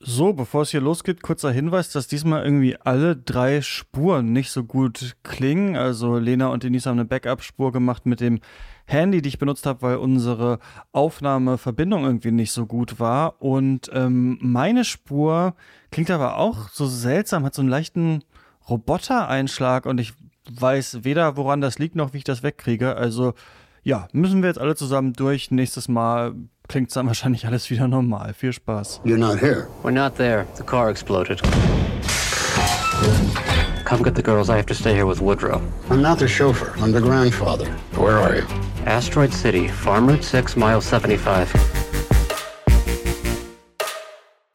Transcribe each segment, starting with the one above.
So, bevor es hier losgeht, kurzer Hinweis, dass diesmal irgendwie alle drei Spuren nicht so gut klingen. Also Lena und Denise haben eine Backup-Spur gemacht mit dem Handy, die ich benutzt habe, weil unsere Aufnahmeverbindung irgendwie nicht so gut war. Und ähm, meine Spur klingt aber auch so seltsam, hat so einen leichten Roboter-Einschlag und ich weiß weder, woran das liegt, noch wie ich das wegkriege. Also ja, müssen wir jetzt alle zusammen durch. Nächstes Mal klingt dann wahrscheinlich alles wieder normal. Viel Spaß. You're not here. We're not there. The car exploded. Come get the girls. I have to stay here with Woodrow. I'm not the chauffeur. I'm the grandfather. Where are you? Asteroid City, Farm Route 6, Mile 75.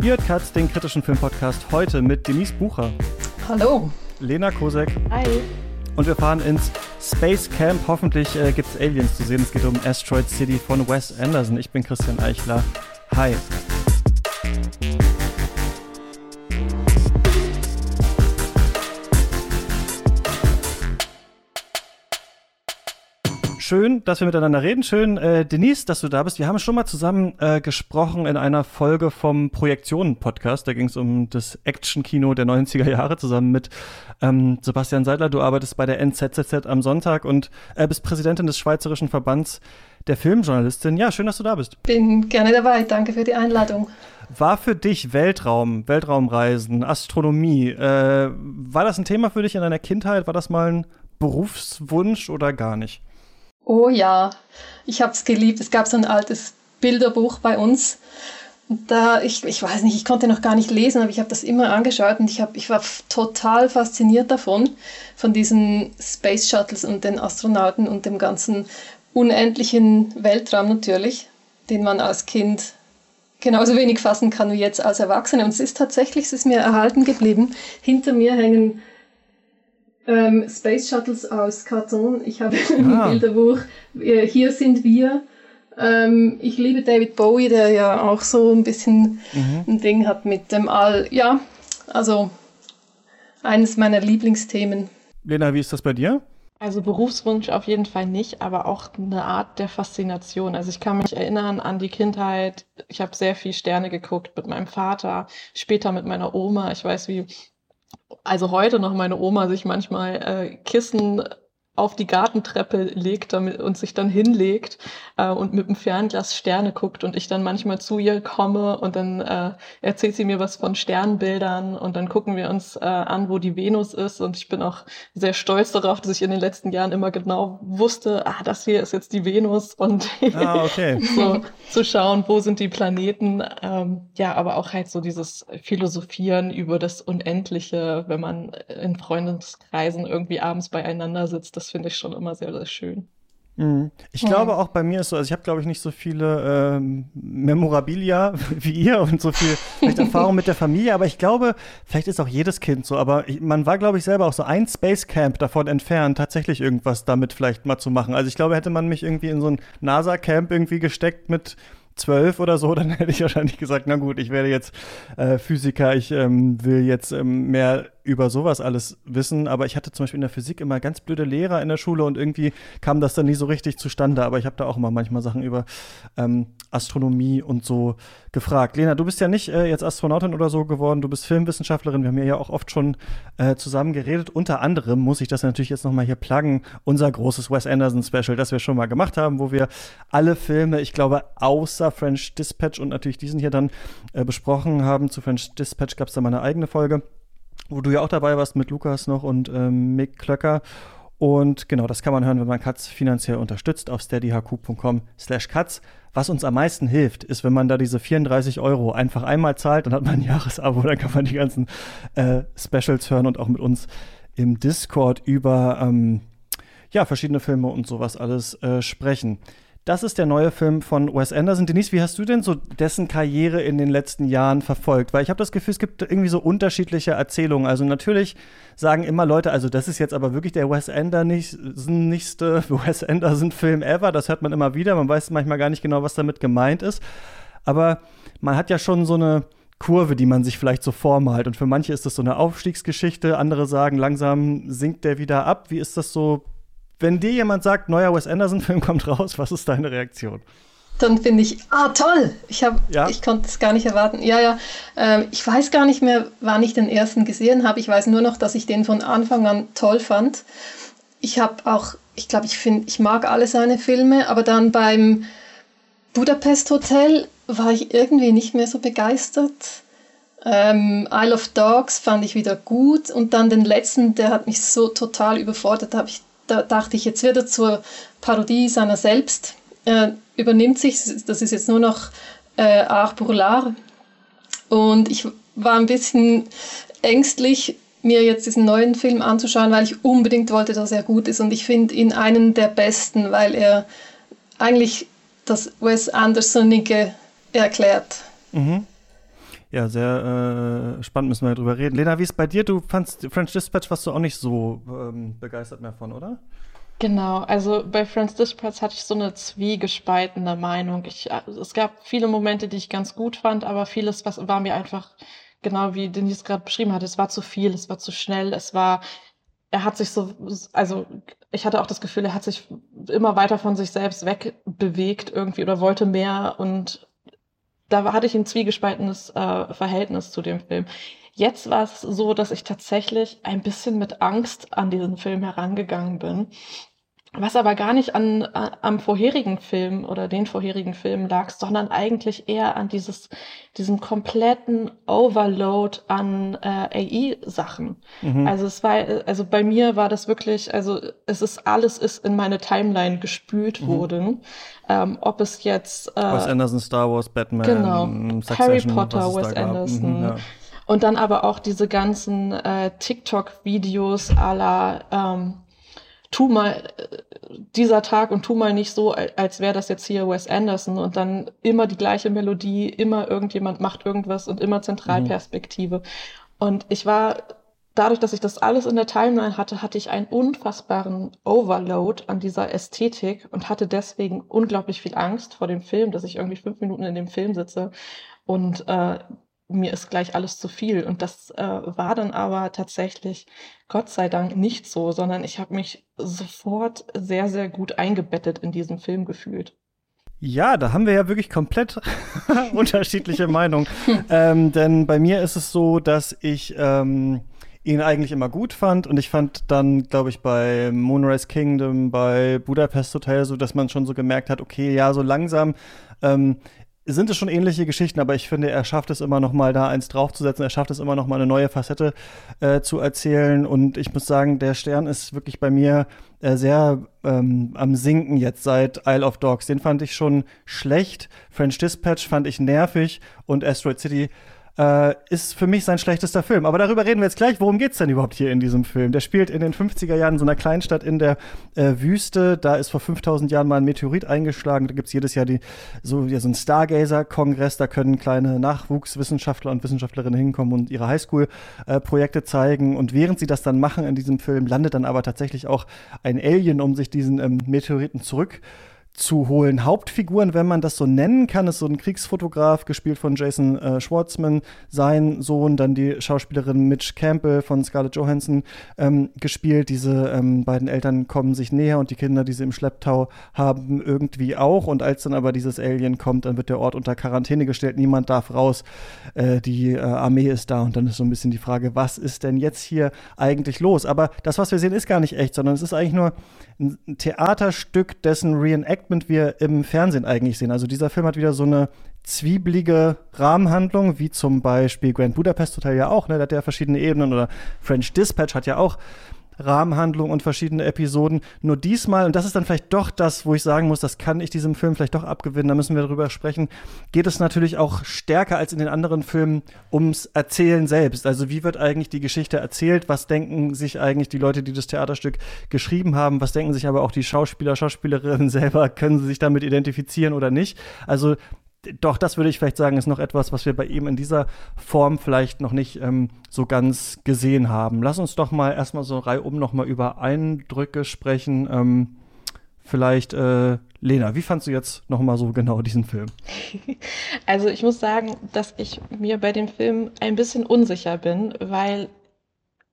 Ihr hört Katz, den kritischen Filmpodcast, heute mit Denise Bucher, Hallo. Lena Kosek Hi. Und wir fahren ins Space Camp. Hoffentlich äh, gibt es Aliens zu sehen. Es geht um Asteroid City von Wes Anderson. Ich bin Christian Eichler. Hi. Schön, dass wir miteinander reden. Schön, äh, Denise, dass du da bist. Wir haben schon mal zusammen äh, gesprochen in einer Folge vom Projektionen-Podcast. Da ging es um das Action-Kino der 90er Jahre zusammen mit ähm, Sebastian Seidler. Du arbeitest bei der NZZZ am Sonntag und äh, bist Präsidentin des Schweizerischen Verbands der Filmjournalistin. Ja, schön, dass du da bist. Bin gerne dabei. Danke für die Einladung. War für dich Weltraum, Weltraumreisen, Astronomie, äh, war das ein Thema für dich in deiner Kindheit? War das mal ein Berufswunsch oder gar nicht? Oh ja, ich habe es geliebt. Es gab so ein altes Bilderbuch bei uns. Und da, ich, ich weiß nicht, ich konnte noch gar nicht lesen, aber ich habe das immer angeschaut und ich, hab, ich war total fasziniert davon, von diesen Space Shuttles und den Astronauten und dem ganzen unendlichen Weltraum natürlich, den man als Kind genauso wenig fassen kann wie jetzt als Erwachsene. Und es ist tatsächlich, es ist mir erhalten geblieben. Hinter mir hängen ähm, Space Shuttles aus Karton. Ich habe ein Ah. Bilderbuch. äh, Hier sind wir. Ähm, ich liebe David Bowie, der ja auch so ein bisschen ein Ding hat mit dem All. Ja, also eines meiner Lieblingsthemen. Lena, wie ist das bei dir? Also Berufswunsch auf jeden Fall nicht, aber auch eine Art der Faszination. Also ich kann mich erinnern an die Kindheit. Ich habe sehr viel Sterne geguckt mit meinem Vater, später mit meiner Oma. Ich weiß, wie also heute noch meine Oma sich manchmal äh, Kissen auf die Gartentreppe legt damit, und sich dann hinlegt äh, und mit dem Fernglas Sterne guckt und ich dann manchmal zu ihr komme und dann äh, erzählt sie mir was von Sternbildern und dann gucken wir uns äh, an, wo die Venus ist und ich bin auch sehr stolz darauf, dass ich in den letzten Jahren immer genau wusste, ah, das hier ist jetzt die Venus und Ah, okay. so zu schauen, wo sind die Planeten. Ähm, ja, aber auch halt so dieses Philosophieren über das Unendliche, wenn man in Freundeskreisen irgendwie abends beieinander sitzt, das finde ich schon immer sehr, sehr schön. Mhm. Ich glaube auch bei mir ist so, also ich habe glaube ich nicht so viele ähm, Memorabilia wie ihr und so viel vielleicht Erfahrung mit der Familie, aber ich glaube, vielleicht ist auch jedes Kind so, aber ich, man war glaube ich selber auch so ein Space Camp davon entfernt, tatsächlich irgendwas damit vielleicht mal zu machen. Also ich glaube, hätte man mich irgendwie in so ein NASA Camp irgendwie gesteckt mit zwölf oder so, dann hätte ich wahrscheinlich gesagt, na gut, ich werde jetzt äh, Physiker, ich ähm, will jetzt ähm, mehr über sowas alles wissen, aber ich hatte zum Beispiel in der Physik immer ganz blöde Lehrer in der Schule und irgendwie kam das dann nie so richtig zustande, aber ich habe da auch immer manchmal Sachen über ähm, Astronomie und so gefragt. Lena, du bist ja nicht äh, jetzt Astronautin oder so geworden, du bist Filmwissenschaftlerin, wir haben ja auch oft schon äh, zusammen geredet. Unter anderem muss ich das natürlich jetzt nochmal hier pluggen, unser großes Wes Anderson Special, das wir schon mal gemacht haben, wo wir alle Filme, ich glaube, außer French Dispatch und natürlich diesen hier dann äh, besprochen haben. Zu French Dispatch gab es da mal eine eigene Folge wo du ja auch dabei warst mit Lukas noch und ähm, Mick Klöcker. Und genau, das kann man hören, wenn man Katz finanziell unterstützt auf steadyhq.com slash Katz. Was uns am meisten hilft, ist, wenn man da diese 34 Euro einfach einmal zahlt, dann hat man ein Jahresabo, dann kann man die ganzen äh, Specials hören und auch mit uns im Discord über ähm, ja, verschiedene Filme und sowas alles äh, sprechen. Das ist der neue Film von Wes Anderson. Denise, wie hast du denn so dessen Karriere in den letzten Jahren verfolgt? Weil ich habe das Gefühl, es gibt irgendwie so unterschiedliche Erzählungen. Also natürlich sagen immer Leute, also das ist jetzt aber wirklich der Wes Anderson-nächste Wes Anderson-Film ever. Das hört man immer wieder. Man weiß manchmal gar nicht genau, was damit gemeint ist. Aber man hat ja schon so eine Kurve, die man sich vielleicht so vormalt. Und für manche ist das so eine Aufstiegsgeschichte. Andere sagen, langsam sinkt der wieder ab. Wie ist das so wenn dir jemand sagt, neuer Wes Anderson-Film kommt raus, was ist deine Reaktion? dann finde ich, ah toll, ich, hab, ja. ich konnte es gar nicht erwarten. Ja, ja, äh, ich weiß gar nicht mehr, wann ich den ersten gesehen habe. Ich weiß nur noch, dass ich den von Anfang an toll fand. Ich habe auch, ich glaube, ich finde, ich mag alle seine Filme, aber dann beim Budapest Hotel war ich irgendwie nicht mehr so begeistert. Ähm, Isle of Dogs fand ich wieder gut und dann den letzten, der hat mich so total überfordert. Da, ich, da dachte ich, jetzt wird er zur Parodie seiner selbst. Äh, übernimmt sich, das ist jetzt nur noch äh, Art pour l'art. Und ich war ein bisschen ängstlich, mir jetzt diesen neuen Film anzuschauen, weil ich unbedingt wollte, dass er gut ist. Und ich finde ihn einen der besten, weil er eigentlich das Wes Andersonige erklärt. Mhm. Ja, sehr äh, spannend müssen wir darüber reden. Lena, wie ist bei dir? Du fandst French Dispatch warst du auch nicht so ähm, begeistert mehr von, oder? Genau, also bei Friends Dispatch hatte ich so eine zwiegespaltene Meinung. Ich, äh, es gab viele Momente, die ich ganz gut fand, aber vieles was war mir einfach, genau wie Denise gerade beschrieben hat, es war zu viel, es war zu schnell, es war, er hat sich so, also ich hatte auch das Gefühl, er hat sich immer weiter von sich selbst wegbewegt irgendwie oder wollte mehr und da hatte ich ein zwiegespaltenes äh, Verhältnis zu dem Film. Jetzt war es so, dass ich tatsächlich ein bisschen mit Angst an diesen Film herangegangen bin. Was aber gar nicht an, an, am vorherigen Film oder den vorherigen Filmen lag, sondern eigentlich eher an dieses, diesem kompletten Overload an äh, AI-Sachen. Mhm. Also es war, also bei mir war das wirklich, also es ist alles ist in meine Timeline gespült mhm. worden. Ähm, ob es jetzt äh, Wes Anderson, Star Wars, Batman, genau, Harry Potter, Wes Anderson. Mhm, ja. Und dann aber auch diese ganzen äh, TikTok-Videos la ähm, tu mal äh, dieser Tag und tu mal nicht so, als wäre das jetzt hier Wes Anderson und dann immer die gleiche Melodie, immer irgendjemand macht irgendwas und immer Zentralperspektive. Mhm. Und ich war, dadurch, dass ich das alles in der Timeline hatte, hatte ich einen unfassbaren Overload an dieser Ästhetik und hatte deswegen unglaublich viel Angst vor dem Film, dass ich irgendwie fünf Minuten in dem Film sitze und äh, mir ist gleich alles zu viel. Und das äh, war dann aber tatsächlich, Gott sei Dank, nicht so, sondern ich habe mich sofort sehr, sehr gut eingebettet in diesen Film gefühlt. Ja, da haben wir ja wirklich komplett unterschiedliche Meinungen. ähm, denn bei mir ist es so, dass ich ähm, ihn eigentlich immer gut fand und ich fand dann, glaube ich, bei Moonrise Kingdom, bei Budapest Hotel so, dass man schon so gemerkt hat, okay, ja, so langsam ähm, sind es schon ähnliche Geschichten, aber ich finde, er schafft es immer noch mal da eins draufzusetzen. Er schafft es immer noch mal eine neue Facette äh, zu erzählen. Und ich muss sagen, der Stern ist wirklich bei mir äh, sehr ähm, am Sinken jetzt seit Isle of Dogs. Den fand ich schon schlecht. French Dispatch fand ich nervig und Asteroid City äh, ist für mich sein schlechtester Film. Aber darüber reden wir jetzt gleich. Worum geht's denn überhaupt hier in diesem Film? Der spielt in den 50er Jahren in so einer Kleinstadt in der äh, Wüste. Da ist vor 5000 Jahren mal ein Meteorit eingeschlagen. Da gibt's jedes Jahr die, so, ja, so ein Stargazer-Kongress. Da können kleine Nachwuchswissenschaftler und Wissenschaftlerinnen hinkommen und ihre Highschool-Projekte äh, zeigen. Und während sie das dann machen in diesem Film, landet dann aber tatsächlich auch ein Alien, um sich diesen ähm, Meteoriten zurück zu holen. Hauptfiguren, wenn man das so nennen kann, ist so ein Kriegsfotograf, gespielt von Jason äh, Schwartzman, sein Sohn, dann die Schauspielerin Mitch Campbell von Scarlett Johansson ähm, gespielt. Diese ähm, beiden Eltern kommen sich näher und die Kinder, die sie im Schlepptau haben, irgendwie auch. Und als dann aber dieses Alien kommt, dann wird der Ort unter Quarantäne gestellt, niemand darf raus, äh, die äh, Armee ist da und dann ist so ein bisschen die Frage, was ist denn jetzt hier eigentlich los? Aber das, was wir sehen, ist gar nicht echt, sondern es ist eigentlich nur ein Theaterstück, dessen Reenactment wir im Fernsehen eigentlich sehen. Also dieser Film hat wieder so eine zwiebelige Rahmenhandlung, wie zum Beispiel Grand Budapest Hotel ja auch, ne? Der hat ja verschiedene Ebenen oder French Dispatch hat ja auch Rahmenhandlung und verschiedene Episoden. Nur diesmal, und das ist dann vielleicht doch das, wo ich sagen muss, das kann ich diesem Film vielleicht doch abgewinnen, da müssen wir drüber sprechen, geht es natürlich auch stärker als in den anderen Filmen ums Erzählen selbst. Also wie wird eigentlich die Geschichte erzählt? Was denken sich eigentlich die Leute, die das Theaterstück geschrieben haben? Was denken sich aber auch die Schauspieler, Schauspielerinnen selber? Können sie sich damit identifizieren oder nicht? Also doch, das würde ich vielleicht sagen, ist noch etwas, was wir bei ihm in dieser Form vielleicht noch nicht ähm, so ganz gesehen haben. Lass uns doch mal erstmal so reihum noch mal über Eindrücke sprechen. Ähm, vielleicht, äh, Lena, wie fandst du jetzt noch mal so genau diesen Film? Also ich muss sagen, dass ich mir bei dem Film ein bisschen unsicher bin, weil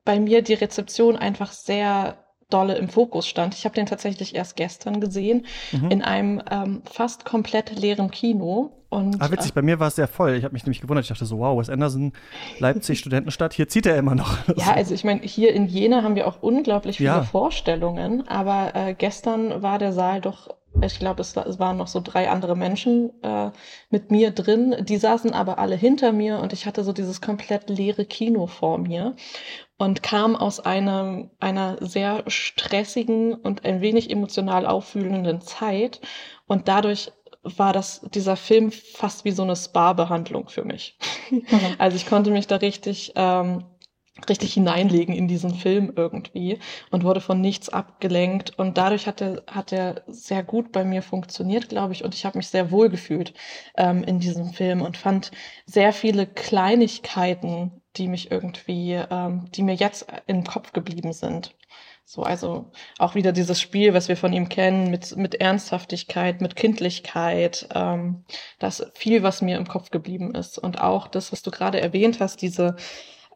bei mir die Rezeption einfach sehr dolle im Fokus stand. Ich habe den tatsächlich erst gestern gesehen mhm. in einem ähm, fast komplett leeren Kino. Und, ah, witzig, äh, bei mir war es sehr voll. Ich habe mich nämlich gewundert. Ich dachte so, wow, Wes Anderson, Leipzig, Studentenstadt, hier zieht er immer noch. ja, also ich meine, hier in Jena haben wir auch unglaublich viele ja. Vorstellungen, aber äh, gestern war der Saal doch ich glaube, es, es, waren noch so drei andere Menschen äh, mit mir drin. Die saßen aber alle hinter mir und ich hatte so dieses komplett leere Kino vor mir und kam aus einem, einer sehr stressigen und ein wenig emotional auffühlenden Zeit. Und dadurch war das, dieser Film fast wie so eine Spa-Behandlung für mich. Mhm. Also ich konnte mich da richtig ähm, richtig hineinlegen in diesen Film irgendwie und wurde von nichts abgelenkt und dadurch hat er hat er sehr gut bei mir funktioniert, glaube ich, und ich habe mich sehr wohl gefühlt ähm, in diesem Film und fand sehr viele Kleinigkeiten, die mich irgendwie, ähm, die mir jetzt im Kopf geblieben sind. So, also auch wieder dieses Spiel, was wir von ihm kennen, mit, mit Ernsthaftigkeit, mit Kindlichkeit. Ähm, das viel, was mir im Kopf geblieben ist. Und auch das, was du gerade erwähnt hast, diese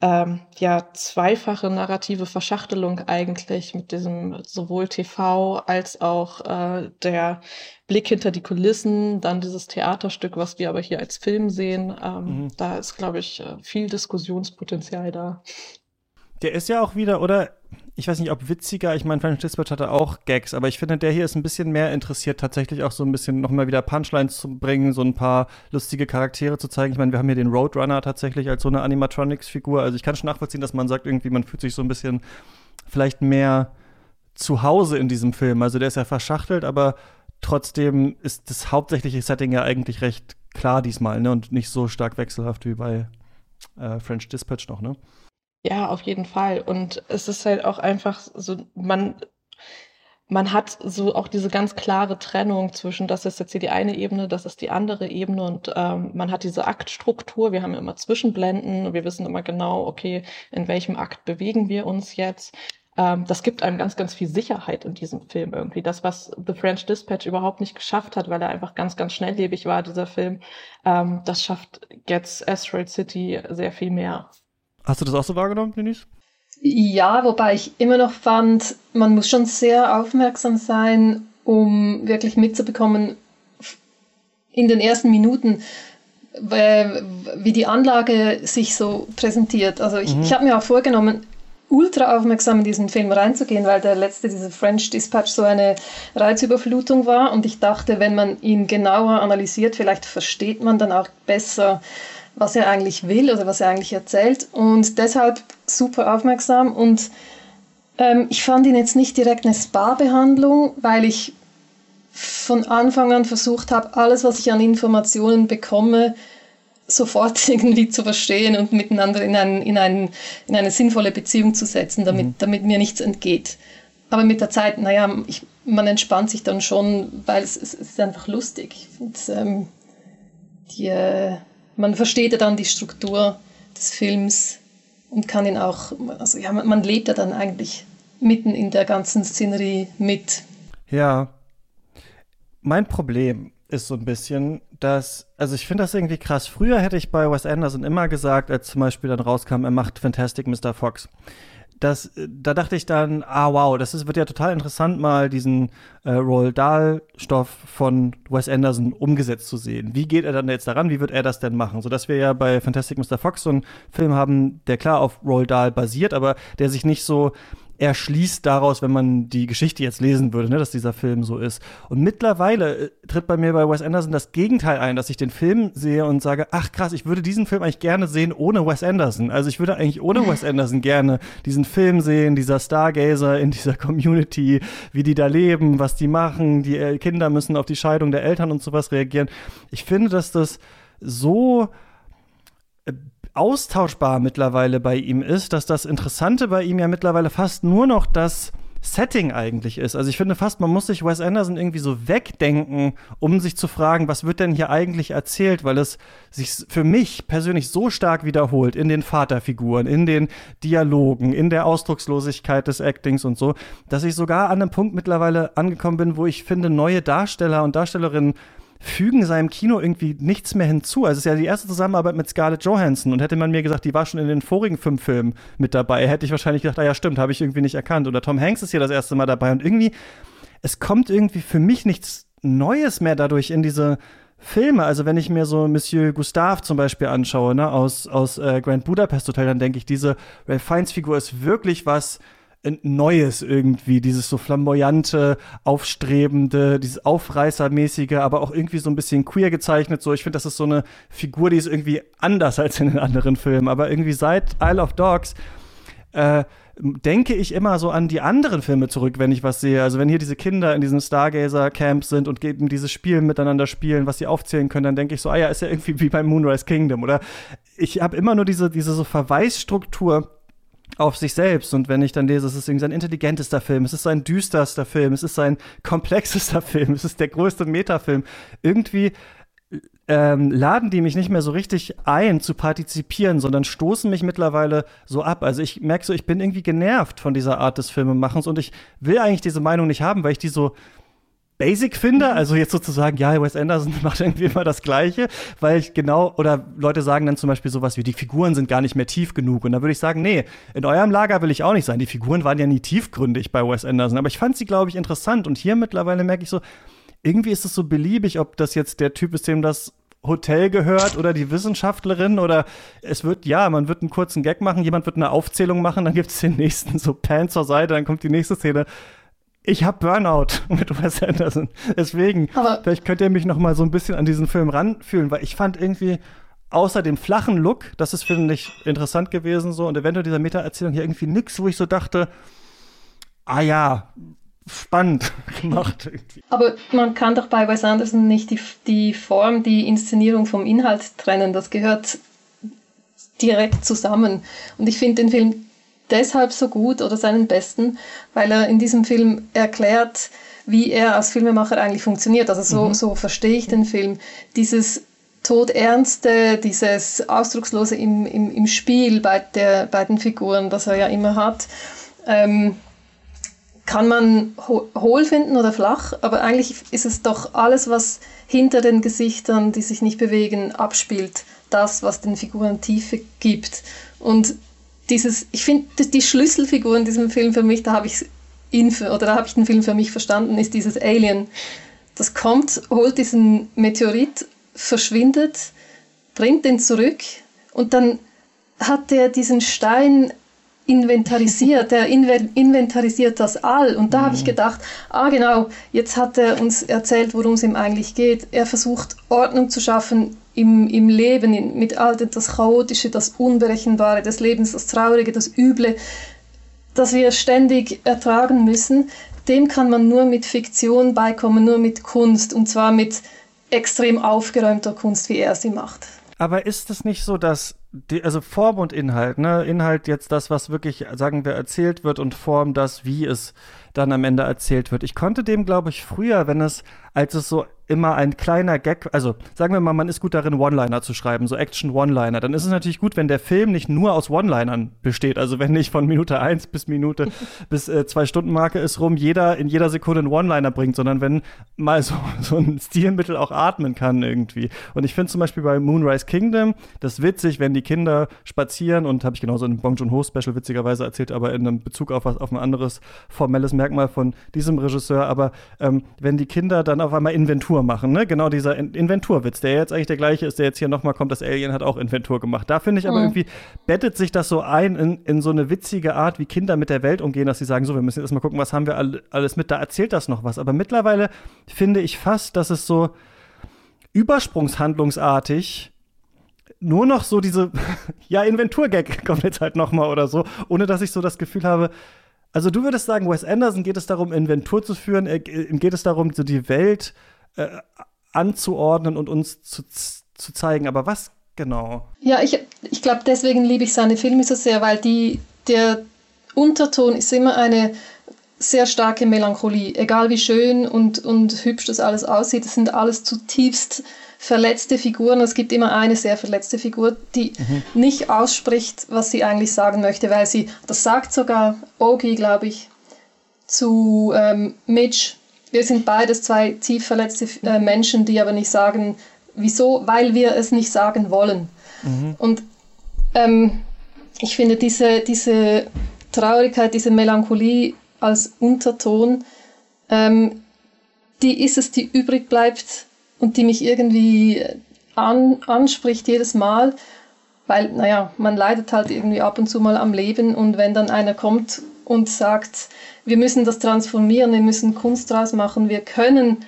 ähm, ja zweifache narrative Verschachtelung eigentlich mit diesem sowohl TV als auch äh, der Blick hinter die Kulissen, dann dieses Theaterstück, was wir aber hier als Film sehen. Ähm, mhm. Da ist, glaube ich, äh, viel Diskussionspotenzial da. Der ist ja auch wieder, oder? Ich weiß nicht, ob witziger. Ich meine, French Dispatch hatte auch Gags, aber ich finde, der hier ist ein bisschen mehr interessiert, tatsächlich auch so ein bisschen nochmal wieder Punchlines zu bringen, so ein paar lustige Charaktere zu zeigen. Ich meine, wir haben hier den Roadrunner tatsächlich als so eine Animatronics-Figur. Also ich kann schon nachvollziehen, dass man sagt, irgendwie, man fühlt sich so ein bisschen vielleicht mehr zu Hause in diesem Film. Also der ist ja verschachtelt, aber trotzdem ist das hauptsächliche Setting ja eigentlich recht klar diesmal, ne? Und nicht so stark wechselhaft wie bei äh, French Dispatch noch, ne? Ja, auf jeden Fall. Und es ist halt auch einfach so, man, man hat so auch diese ganz klare Trennung zwischen, das ist jetzt hier die eine Ebene, das ist die andere Ebene und ähm, man hat diese Aktstruktur, wir haben immer Zwischenblenden, wir wissen immer genau, okay, in welchem Akt bewegen wir uns jetzt. Ähm, das gibt einem ganz, ganz viel Sicherheit in diesem Film irgendwie. Das, was The French Dispatch überhaupt nicht geschafft hat, weil er einfach ganz, ganz schnelllebig war, dieser Film, ähm, das schafft jetzt Asteroid City sehr viel mehr. Hast du das auch so wahrgenommen, Denise? Ja, wobei ich immer noch fand, man muss schon sehr aufmerksam sein, um wirklich mitzubekommen in den ersten Minuten, wie die Anlage sich so präsentiert. Also ich, mhm. ich habe mir auch vorgenommen, ultra aufmerksam in diesen Film reinzugehen, weil der letzte, dieser French Dispatch, so eine Reizüberflutung war. Und ich dachte, wenn man ihn genauer analysiert, vielleicht versteht man dann auch besser, was er eigentlich will oder was er eigentlich erzählt. Und deshalb super aufmerksam. Und ähm, ich fand ihn jetzt nicht direkt eine Spa-Behandlung, weil ich von Anfang an versucht habe, alles, was ich an Informationen bekomme, sofort irgendwie zu verstehen und miteinander in, ein, in, ein, in eine sinnvolle Beziehung zu setzen, damit, mhm. damit mir nichts entgeht. Aber mit der Zeit, naja, ich, man entspannt sich dann schon, weil es, es, es ist einfach lustig. Ich finde, ähm, die, äh, man versteht ja dann die Struktur des Films und kann ihn auch, also ja, man lebt ja dann eigentlich mitten in der ganzen Szenerie mit. Ja. Mein Problem ist so ein bisschen, dass, also ich finde das irgendwie krass. Früher hätte ich bei Wes Anderson immer gesagt, als zum Beispiel dann rauskam, er macht Fantastic Mr. Fox das, da dachte ich dann, ah wow, das ist, wird ja total interessant, mal diesen äh, Roald Dahl-Stoff von Wes Anderson umgesetzt zu sehen. Wie geht er dann jetzt daran? Wie wird er das denn machen? So dass wir ja bei Fantastic Mr. Fox so einen Film haben, der klar auf Roald Dahl basiert, aber der sich nicht so erschließt daraus, wenn man die Geschichte jetzt lesen würde, ne, dass dieser Film so ist. Und mittlerweile äh, tritt bei mir bei Wes Anderson das Gegenteil ein, dass ich den Film sehe und sage, ach krass, ich würde diesen Film eigentlich gerne sehen ohne Wes Anderson. Also ich würde eigentlich ohne Wes Anderson gerne diesen Film sehen, dieser Stargazer in dieser Community, wie die da leben, was die machen, die äh, Kinder müssen auf die Scheidung der Eltern und sowas reagieren. Ich finde, dass das so austauschbar mittlerweile bei ihm ist, dass das Interessante bei ihm ja mittlerweile fast nur noch das Setting eigentlich ist. Also ich finde fast, man muss sich Wes Anderson irgendwie so wegdenken, um sich zu fragen, was wird denn hier eigentlich erzählt, weil es sich für mich persönlich so stark wiederholt in den Vaterfiguren, in den Dialogen, in der Ausdruckslosigkeit des Actings und so, dass ich sogar an einem Punkt mittlerweile angekommen bin, wo ich finde, neue Darsteller und Darstellerinnen fügen seinem Kino irgendwie nichts mehr hinzu. Also es ist ja die erste Zusammenarbeit mit Scarlett Johansson und hätte man mir gesagt, die war schon in den vorigen fünf Filmen mit dabei, hätte ich wahrscheinlich gedacht, ah ja stimmt, habe ich irgendwie nicht erkannt. Oder Tom Hanks ist hier das erste Mal dabei und irgendwie, es kommt irgendwie für mich nichts Neues mehr dadurch in diese Filme. Also wenn ich mir so Monsieur Gustave zum Beispiel anschaue, ne, aus, aus äh, Grand Budapest Hotel, dann denke ich, diese Ralph Fiennes Figur ist wirklich was, Neues irgendwie, dieses so flamboyante, aufstrebende, dieses Aufreißermäßige, aber auch irgendwie so ein bisschen queer gezeichnet. So, ich finde, das ist so eine Figur, die ist irgendwie anders als in den anderen Filmen. Aber irgendwie seit Isle of Dogs äh, denke ich immer so an die anderen Filme zurück, wenn ich was sehe. Also wenn hier diese Kinder in diesem Stargazer-Camp sind und eben dieses Spiel miteinander spielen, was sie aufzählen können, dann denke ich so, ah ja, ist ja irgendwie wie beim Moonrise Kingdom. Oder ich habe immer nur diese, diese so Verweisstruktur auf sich selbst. Und wenn ich dann lese, es ist irgendwie sein intelligentester Film, es ist sein düsterster Film, es ist sein komplexester Film, es ist der größte Metafilm. Irgendwie ähm, laden die mich nicht mehr so richtig ein zu partizipieren, sondern stoßen mich mittlerweile so ab. Also ich merke so, ich bin irgendwie genervt von dieser Art des Filmemachens und ich will eigentlich diese Meinung nicht haben, weil ich die so basic finde. Also jetzt sozusagen, ja, Wes Anderson macht irgendwie immer das Gleiche, weil ich genau, oder Leute sagen dann zum Beispiel sowas wie, die Figuren sind gar nicht mehr tief genug. Und da würde ich sagen, nee, in eurem Lager will ich auch nicht sein. Die Figuren waren ja nie tiefgründig bei Wes Anderson. Aber ich fand sie, glaube ich, interessant. Und hier mittlerweile merke ich so, irgendwie ist es so beliebig, ob das jetzt der Typ ist, dem das Hotel gehört oder die Wissenschaftlerin oder es wird, ja, man wird einen kurzen Gag machen, jemand wird eine Aufzählung machen, dann gibt es den nächsten so Pan zur Seite, dann kommt die nächste Szene ich habe Burnout mit Wes Anderson. Deswegen, Aber vielleicht könnt ihr mich noch mal so ein bisschen an diesen Film ranfühlen, weil ich fand irgendwie außer dem flachen Look, das ist finde ich interessant gewesen so und eventuell dieser Meta-Erzählung hier irgendwie nix, wo ich so dachte, ah ja, spannend gemacht. Aber man kann doch bei Wes Anderson nicht die, die Form, die Inszenierung vom Inhalt trennen. Das gehört direkt zusammen. Und ich finde den Film deshalb so gut oder seinen besten, weil er in diesem Film erklärt, wie er als Filmemacher eigentlich funktioniert. Also so, mhm. so verstehe ich den Film. Dieses Todernste, dieses Ausdruckslose im, im, im Spiel bei, der, bei den Figuren, das er ja immer hat, ähm, kann man ho hohl finden oder flach, aber eigentlich ist es doch alles, was hinter den Gesichtern, die sich nicht bewegen, abspielt, das, was den Figuren Tiefe gibt. Und dieses, ich finde, die Schlüsselfigur in diesem Film für mich, da habe ich ihn für, oder da habe ich den Film für mich verstanden, ist dieses Alien. Das kommt, holt diesen Meteorit, verschwindet, bringt den zurück und dann hat er diesen Stein inventarisiert, er inventarisiert das All. Und da habe ich mhm. gedacht, ah genau, jetzt hat er uns erzählt, worum es ihm eigentlich geht. Er versucht Ordnung zu schaffen im, im Leben, in, mit all dem, das Chaotische, das Unberechenbare des Lebens, das Traurige, das Üble, das wir ständig ertragen müssen. Dem kann man nur mit Fiktion beikommen, nur mit Kunst und zwar mit extrem aufgeräumter Kunst, wie er sie macht. Aber ist es nicht so, dass die, also Form und Inhalt, ne? Inhalt jetzt das, was wirklich, sagen wir, erzählt wird und Form das, wie es dann am Ende erzählt wird. Ich konnte dem, glaube ich, früher, wenn es, als es so immer ein kleiner Gag, also sagen wir mal, man ist gut darin, One-Liner zu schreiben, so Action-One-Liner, dann ist es natürlich gut, wenn der Film nicht nur aus One-Linern besteht, also wenn nicht von Minute 1 bis Minute bis äh, zwei Stunden Marke ist rum, jeder in jeder Sekunde einen One-Liner bringt, sondern wenn mal so, so ein Stilmittel auch atmen kann irgendwie. Und ich finde zum Beispiel bei Moonrise Kingdom das witzig, wenn die Kinder spazieren und habe ich genauso in Bong Joon-ho Special witzigerweise erzählt, aber in einem Bezug auf was auf ein anderes formelles Merkmal von diesem Regisseur, aber ähm, wenn die Kinder dann auf einmal Inventur machen, ne? Genau dieser In Inventurwitz, der jetzt eigentlich der gleiche ist, der jetzt hier nochmal kommt, das Alien hat auch Inventur gemacht. Da finde ich aber mhm. irgendwie, bettet sich das so ein in, in so eine witzige Art, wie Kinder mit der Welt umgehen, dass sie sagen, so, wir müssen jetzt mal gucken, was haben wir all, alles mit, da erzählt das noch was. Aber mittlerweile finde ich fast, dass es so übersprungshandlungsartig nur noch so diese, ja, Inventur-Gag kommt jetzt halt nochmal oder so, ohne dass ich so das Gefühl habe, also du würdest sagen, Wes Anderson geht es darum, Inventur zu führen, äh, ihm geht es darum, so die Welt äh, anzuordnen und uns zu, zu zeigen. Aber was genau? Ja, ich, ich glaube, deswegen liebe ich seine Filme so sehr, weil die, der Unterton ist immer eine sehr starke Melancholie. Egal wie schön und, und hübsch das alles aussieht, es sind alles zutiefst verletzte Figuren. Es gibt immer eine sehr verletzte Figur, die mhm. nicht ausspricht, was sie eigentlich sagen möchte, weil sie, das sagt sogar Ogi, glaube ich, zu ähm, Mitch, wir sind beides zwei tief verletzte äh, Menschen, die aber nicht sagen, wieso, weil wir es nicht sagen wollen. Mhm. Und ähm, ich finde diese, diese Traurigkeit, diese Melancholie als Unterton, ähm, die ist es, die übrig bleibt und die mich irgendwie an, anspricht jedes Mal, weil, naja, man leidet halt irgendwie ab und zu mal am Leben und wenn dann einer kommt und sagt, wir müssen das transformieren, wir müssen Kunst draus machen, wir können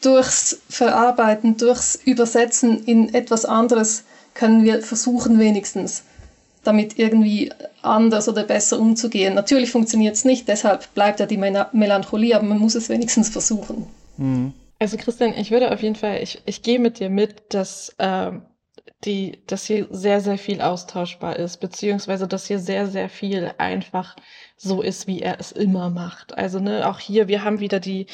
durchs Verarbeiten, durchs Übersetzen in etwas anderes, können wir versuchen wenigstens damit irgendwie anders oder besser umzugehen. Natürlich funktioniert es nicht, deshalb bleibt ja die Melancholie, aber man muss es wenigstens versuchen. Mhm. Also Christian, ich würde auf jeden Fall, ich, ich gehe mit dir mit, dass, äh, die, dass hier sehr, sehr viel austauschbar ist, beziehungsweise dass hier sehr, sehr viel einfach so ist, wie er es immer macht. Also ne, auch hier, wir haben wieder die,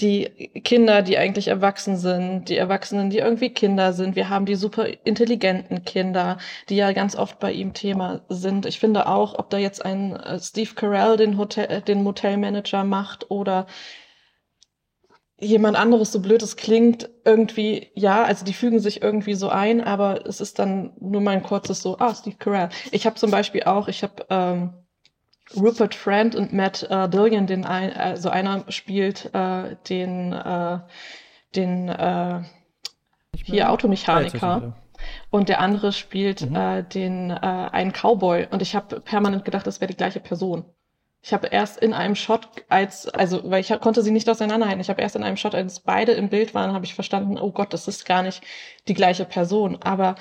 die Kinder, die eigentlich erwachsen sind, die Erwachsenen, die irgendwie Kinder sind. Wir haben die super intelligenten Kinder, die ja ganz oft bei ihm Thema sind. Ich finde auch, ob da jetzt ein äh, Steve Carell den Hotel, den Motelmanager macht oder jemand anderes, so blöd es klingt, irgendwie, ja, also die fügen sich irgendwie so ein, aber es ist dann nur mal ein kurzes so, ah, Steve Carell. Ich habe zum Beispiel auch, ich habe ähm, Rupert Friend und Matt äh, Dillon, den ein, also einer spielt äh, den, äh, den äh, hier Automechaniker. Und der andere spielt mhm. äh, den äh, einen Cowboy. Und ich habe permanent gedacht, das wäre die gleiche Person. Ich habe erst in einem Shot, als, also, weil ich konnte sie nicht auseinanderhalten, ich habe erst in einem Shot, als beide im Bild waren, habe ich verstanden, oh Gott, das ist gar nicht die gleiche Person. Aber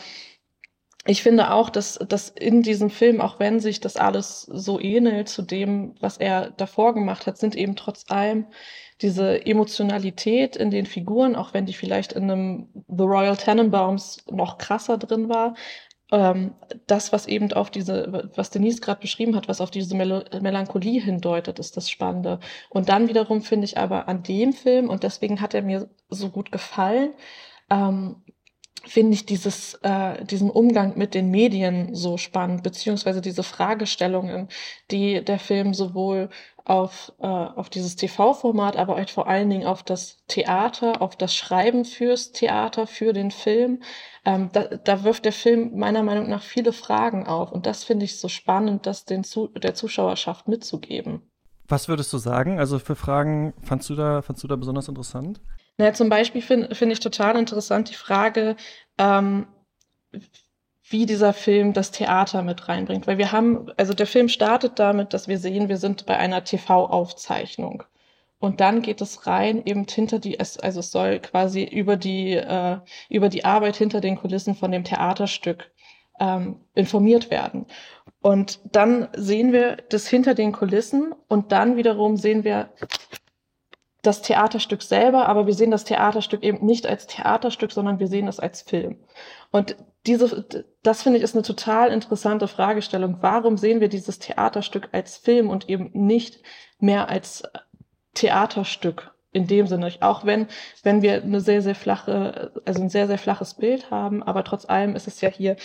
ich finde auch, dass, dass in diesem Film, auch wenn sich das alles so ähnelt zu dem, was er davor gemacht hat, sind eben trotz allem diese Emotionalität in den Figuren, auch wenn die vielleicht in einem The Royal Tenenbaums noch krasser drin war, ähm, das, was eben auf diese, was Denise gerade beschrieben hat, was auf diese Mel Melancholie hindeutet, ist das Spannende. Und dann wiederum finde ich aber an dem Film, und deswegen hat er mir so gut gefallen, ähm, finde ich dieses, äh, diesen Umgang mit den Medien so spannend, beziehungsweise diese Fragestellungen, die der Film sowohl auf, äh, auf dieses TV-Format, aber auch vor allen Dingen auf das Theater, auf das Schreiben fürs Theater, für den Film. Ähm, da, da wirft der Film meiner Meinung nach viele Fragen auf. Und das finde ich so spannend, das den Zu der Zuschauerschaft mitzugeben. Was würdest du sagen? Also für Fragen fandst du da, fandst du da besonders interessant? Naja, zum Beispiel finde find ich total interessant die Frage, ähm, wie dieser Film das Theater mit reinbringt. Weil wir haben, also der Film startet damit, dass wir sehen, wir sind bei einer TV-Aufzeichnung. Und dann geht es rein eben hinter die, also es soll quasi über die, äh, über die Arbeit hinter den Kulissen von dem Theaterstück ähm, informiert werden. Und dann sehen wir das hinter den Kulissen und dann wiederum sehen wir das Theaterstück selber, aber wir sehen das Theaterstück eben nicht als Theaterstück, sondern wir sehen es als Film. Und diese, das finde ich ist eine total interessante Fragestellung. Warum sehen wir dieses Theaterstück als Film und eben nicht mehr als Theaterstück in dem Sinne? Auch wenn, wenn wir eine sehr, sehr flache, also ein sehr, sehr flaches Bild haben, aber trotz allem ist es ja hier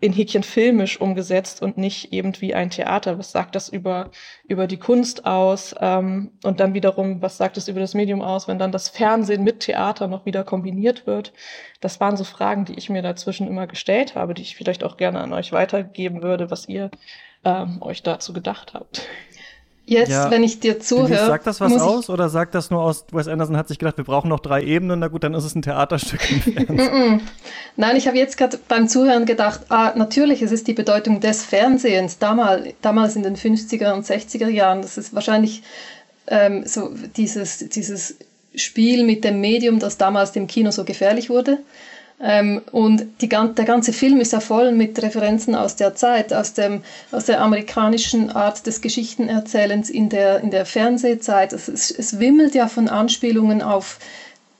in Häkchen filmisch umgesetzt und nicht eben wie ein Theater. Was sagt das über, über die Kunst aus? Ähm, und dann wiederum, was sagt es über das Medium aus, wenn dann das Fernsehen mit Theater noch wieder kombiniert wird? Das waren so Fragen, die ich mir dazwischen immer gestellt habe, die ich vielleicht auch gerne an euch weitergeben würde, was ihr ähm, euch dazu gedacht habt. Jetzt, ja. wenn ich dir zuhöre. Sagt das was aus oder sagt das nur aus, Wes Anderson hat sich gedacht, wir brauchen noch drei Ebenen, na gut, dann ist es ein Theaterstück. Nein, ich habe jetzt gerade beim Zuhören gedacht, ah, natürlich, es ist die Bedeutung des Fernsehens damals, damals in den 50er und 60er Jahren. Das ist wahrscheinlich ähm, so dieses, dieses Spiel mit dem Medium, das damals dem Kino so gefährlich wurde. Ähm, und die, der ganze Film ist ja voll mit Referenzen aus der Zeit, aus, dem, aus der amerikanischen Art des Geschichtenerzählens in der, in der Fernsehzeit. Es, es, es wimmelt ja von Anspielungen auf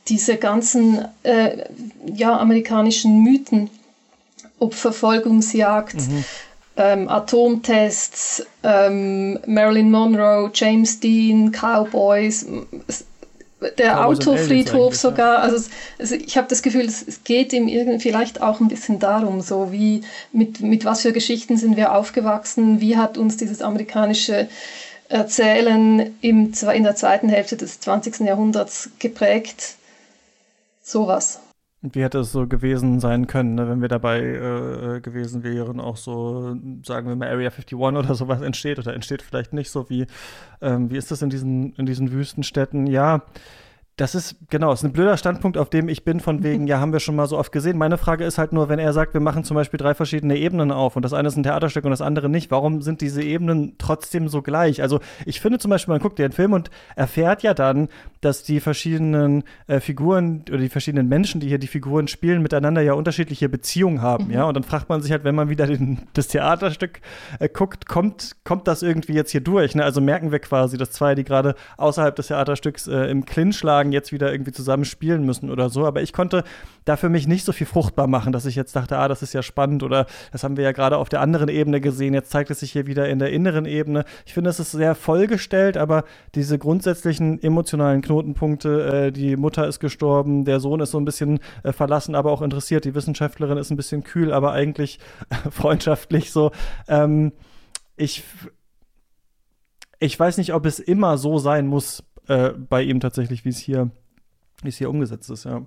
diese ganzen äh, ja, amerikanischen Mythen, ob Verfolgungsjagd, mhm. ähm, Atomtests, ähm, Marilyn Monroe, James Dean, Cowboys. Es, der Autofriedhof sogar. Also, also ich habe das Gefühl, es, es geht ihm irgendwie vielleicht auch ein bisschen darum, so wie mit, mit was für Geschichten sind wir aufgewachsen, wie hat uns dieses amerikanische Erzählen im, in der zweiten Hälfte des 20. Jahrhunderts geprägt. Sowas. Wie hätte es so gewesen sein können, ne, wenn wir dabei äh, gewesen wären, auch so, sagen wir mal, Area 51 oder sowas entsteht oder entsteht vielleicht nicht so wie, ähm, wie ist das in diesen, in diesen Wüstenstädten? Ja, das ist, genau, ist ein blöder Standpunkt, auf dem ich bin, von wegen, ja, haben wir schon mal so oft gesehen. Meine Frage ist halt nur, wenn er sagt, wir machen zum Beispiel drei verschiedene Ebenen auf und das eine ist ein Theaterstück und das andere nicht, warum sind diese Ebenen trotzdem so gleich? Also, ich finde zum Beispiel, man guckt dir den Film und erfährt ja dann, dass die verschiedenen äh, Figuren oder die verschiedenen Menschen, die hier die Figuren spielen, miteinander ja unterschiedliche Beziehungen haben, mhm. ja. Und dann fragt man sich halt, wenn man wieder den, das Theaterstück äh, guckt, kommt, kommt das irgendwie jetzt hier durch? Ne? Also merken wir quasi, dass zwei, die gerade außerhalb des Theaterstücks äh, im Clinch lagen, sagen, jetzt wieder irgendwie zusammen spielen müssen oder so. Aber ich konnte da für mich nicht so viel fruchtbar machen, dass ich jetzt dachte, ah, das ist ja spannend oder das haben wir ja gerade auf der anderen Ebene gesehen. Jetzt zeigt es sich hier wieder in der inneren Ebene. Ich finde, es ist sehr vollgestellt, aber diese grundsätzlichen emotionalen Knotenpunkte, äh, die Mutter ist gestorben, der Sohn ist so ein bisschen äh, verlassen, aber auch interessiert, die Wissenschaftlerin ist ein bisschen kühl, aber eigentlich freundschaftlich so. Ähm, ich ich weiß nicht, ob es immer so sein muss äh, bei ihm tatsächlich, wie es hier, es hier umgesetzt ist, ja.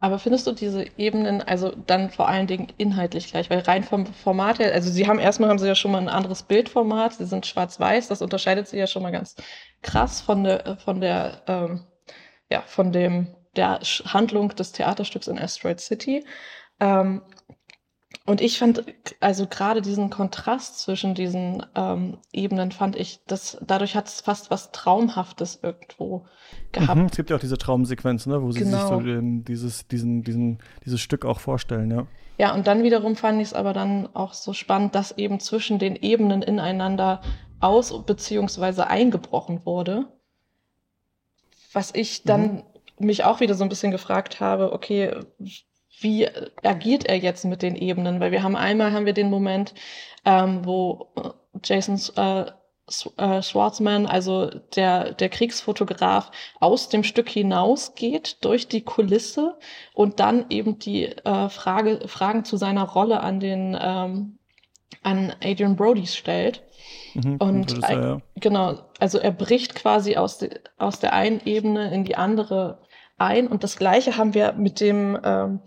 Aber findest du diese Ebenen, also dann vor allen Dingen inhaltlich gleich, weil rein vom Format her, also sie haben erstmal haben sie ja schon mal ein anderes Bildformat, sie sind schwarz-weiß, das unterscheidet sie ja schon mal ganz krass von der, von der, ähm, ja, von dem, der Handlung des Theaterstücks in Asteroid City. Ähm, und ich fand, also gerade diesen Kontrast zwischen diesen ähm, Ebenen fand ich, dass dadurch hat es fast was Traumhaftes irgendwo gehabt. Mhm, es gibt ja auch diese Traumsequenz, ne, wo sie genau. sich so den, dieses, diesen, diesen, dieses Stück auch vorstellen, ja. Ja, und dann wiederum fand ich es aber dann auch so spannend, dass eben zwischen den Ebenen ineinander aus- bzw. eingebrochen wurde. Was ich dann mhm. mich auch wieder so ein bisschen gefragt habe, okay, wie agiert er jetzt mit den Ebenen? Weil wir haben einmal haben wir den Moment, ähm, wo äh, Jason äh, äh, Schwartzman, also der, der Kriegsfotograf, aus dem Stück hinausgeht durch die Kulisse und dann eben die äh, Frage, Fragen zu seiner Rolle an den ähm, an Adrian Brody stellt. Mhm, und er, ja. genau, also er bricht quasi aus, de, aus der einen Ebene in die andere ein. Und das Gleiche haben wir mit dem, ähm,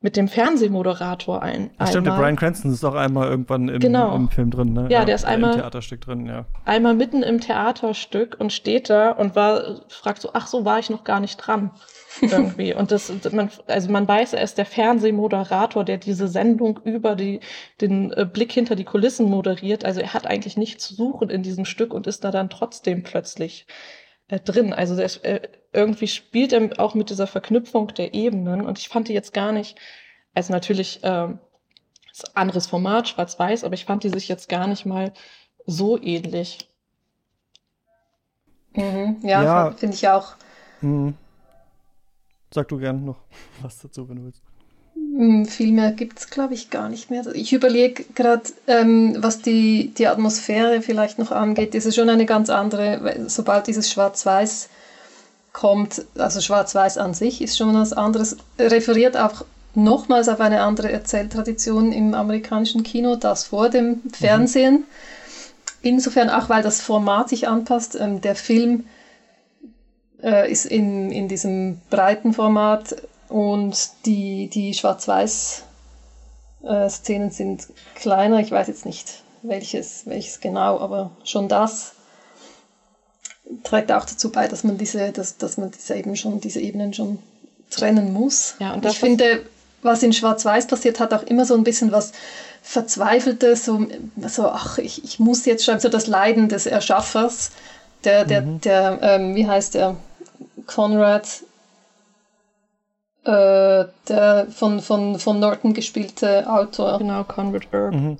mit dem Fernsehmoderator ein. Ach, stimmt, der Brian Cranston ist auch einmal irgendwann im, genau. im Film drin, ne? Ja, ja der ist einmal im Theaterstück drin, ja. Einmal mitten im Theaterstück und steht da und war, fragt so, ach so, war ich noch gar nicht dran. irgendwie. Und das, man, also man weiß, er ist der Fernsehmoderator, der diese Sendung über die, den äh, Blick hinter die Kulissen moderiert. Also er hat eigentlich nichts zu suchen in diesem Stück und ist da dann trotzdem plötzlich äh, drin. Also der, äh, irgendwie spielt er auch mit dieser Verknüpfung der Ebenen und ich fand die jetzt gar nicht, also natürlich äh, ist anderes Format, schwarz-weiß, aber ich fand die sich jetzt gar nicht mal so ähnlich. Mhm, ja, ja. finde ich auch. Mhm. Sag du gern noch was dazu, wenn du willst. Hm, viel mehr gibt es, glaube ich, gar nicht mehr. Ich überlege gerade, ähm, was die, die Atmosphäre vielleicht noch angeht. Das ist schon eine ganz andere, sobald dieses Schwarz-Weiß kommt, also Schwarz-Weiß an sich ist schon was anderes, referiert auch nochmals auf eine andere Erzähltradition im amerikanischen Kino, das vor dem mhm. Fernsehen. Mhm. Insofern auch, weil das Format sich anpasst. Ähm, der Film äh, ist in, in diesem breiten Format und die, die Schwarz-Weiß-Szenen äh, sind kleiner. Ich weiß jetzt nicht, welches, welches genau, aber schon das trägt auch dazu bei, dass man diese, dass, dass man diese eben schon, diese Ebenen schon trennen muss. Ja, und ich finde, was in Schwarz-Weiß passiert, hat auch immer so ein bisschen was Verzweifeltes, so, so ach, ich, ich muss jetzt schreiben, so das Leiden des Erschaffers, der, der, mhm. der, ähm, wie heißt der, Conrad, äh, der von, von, von Norton gespielte Autor. Genau, Conrad Erb. Mhm.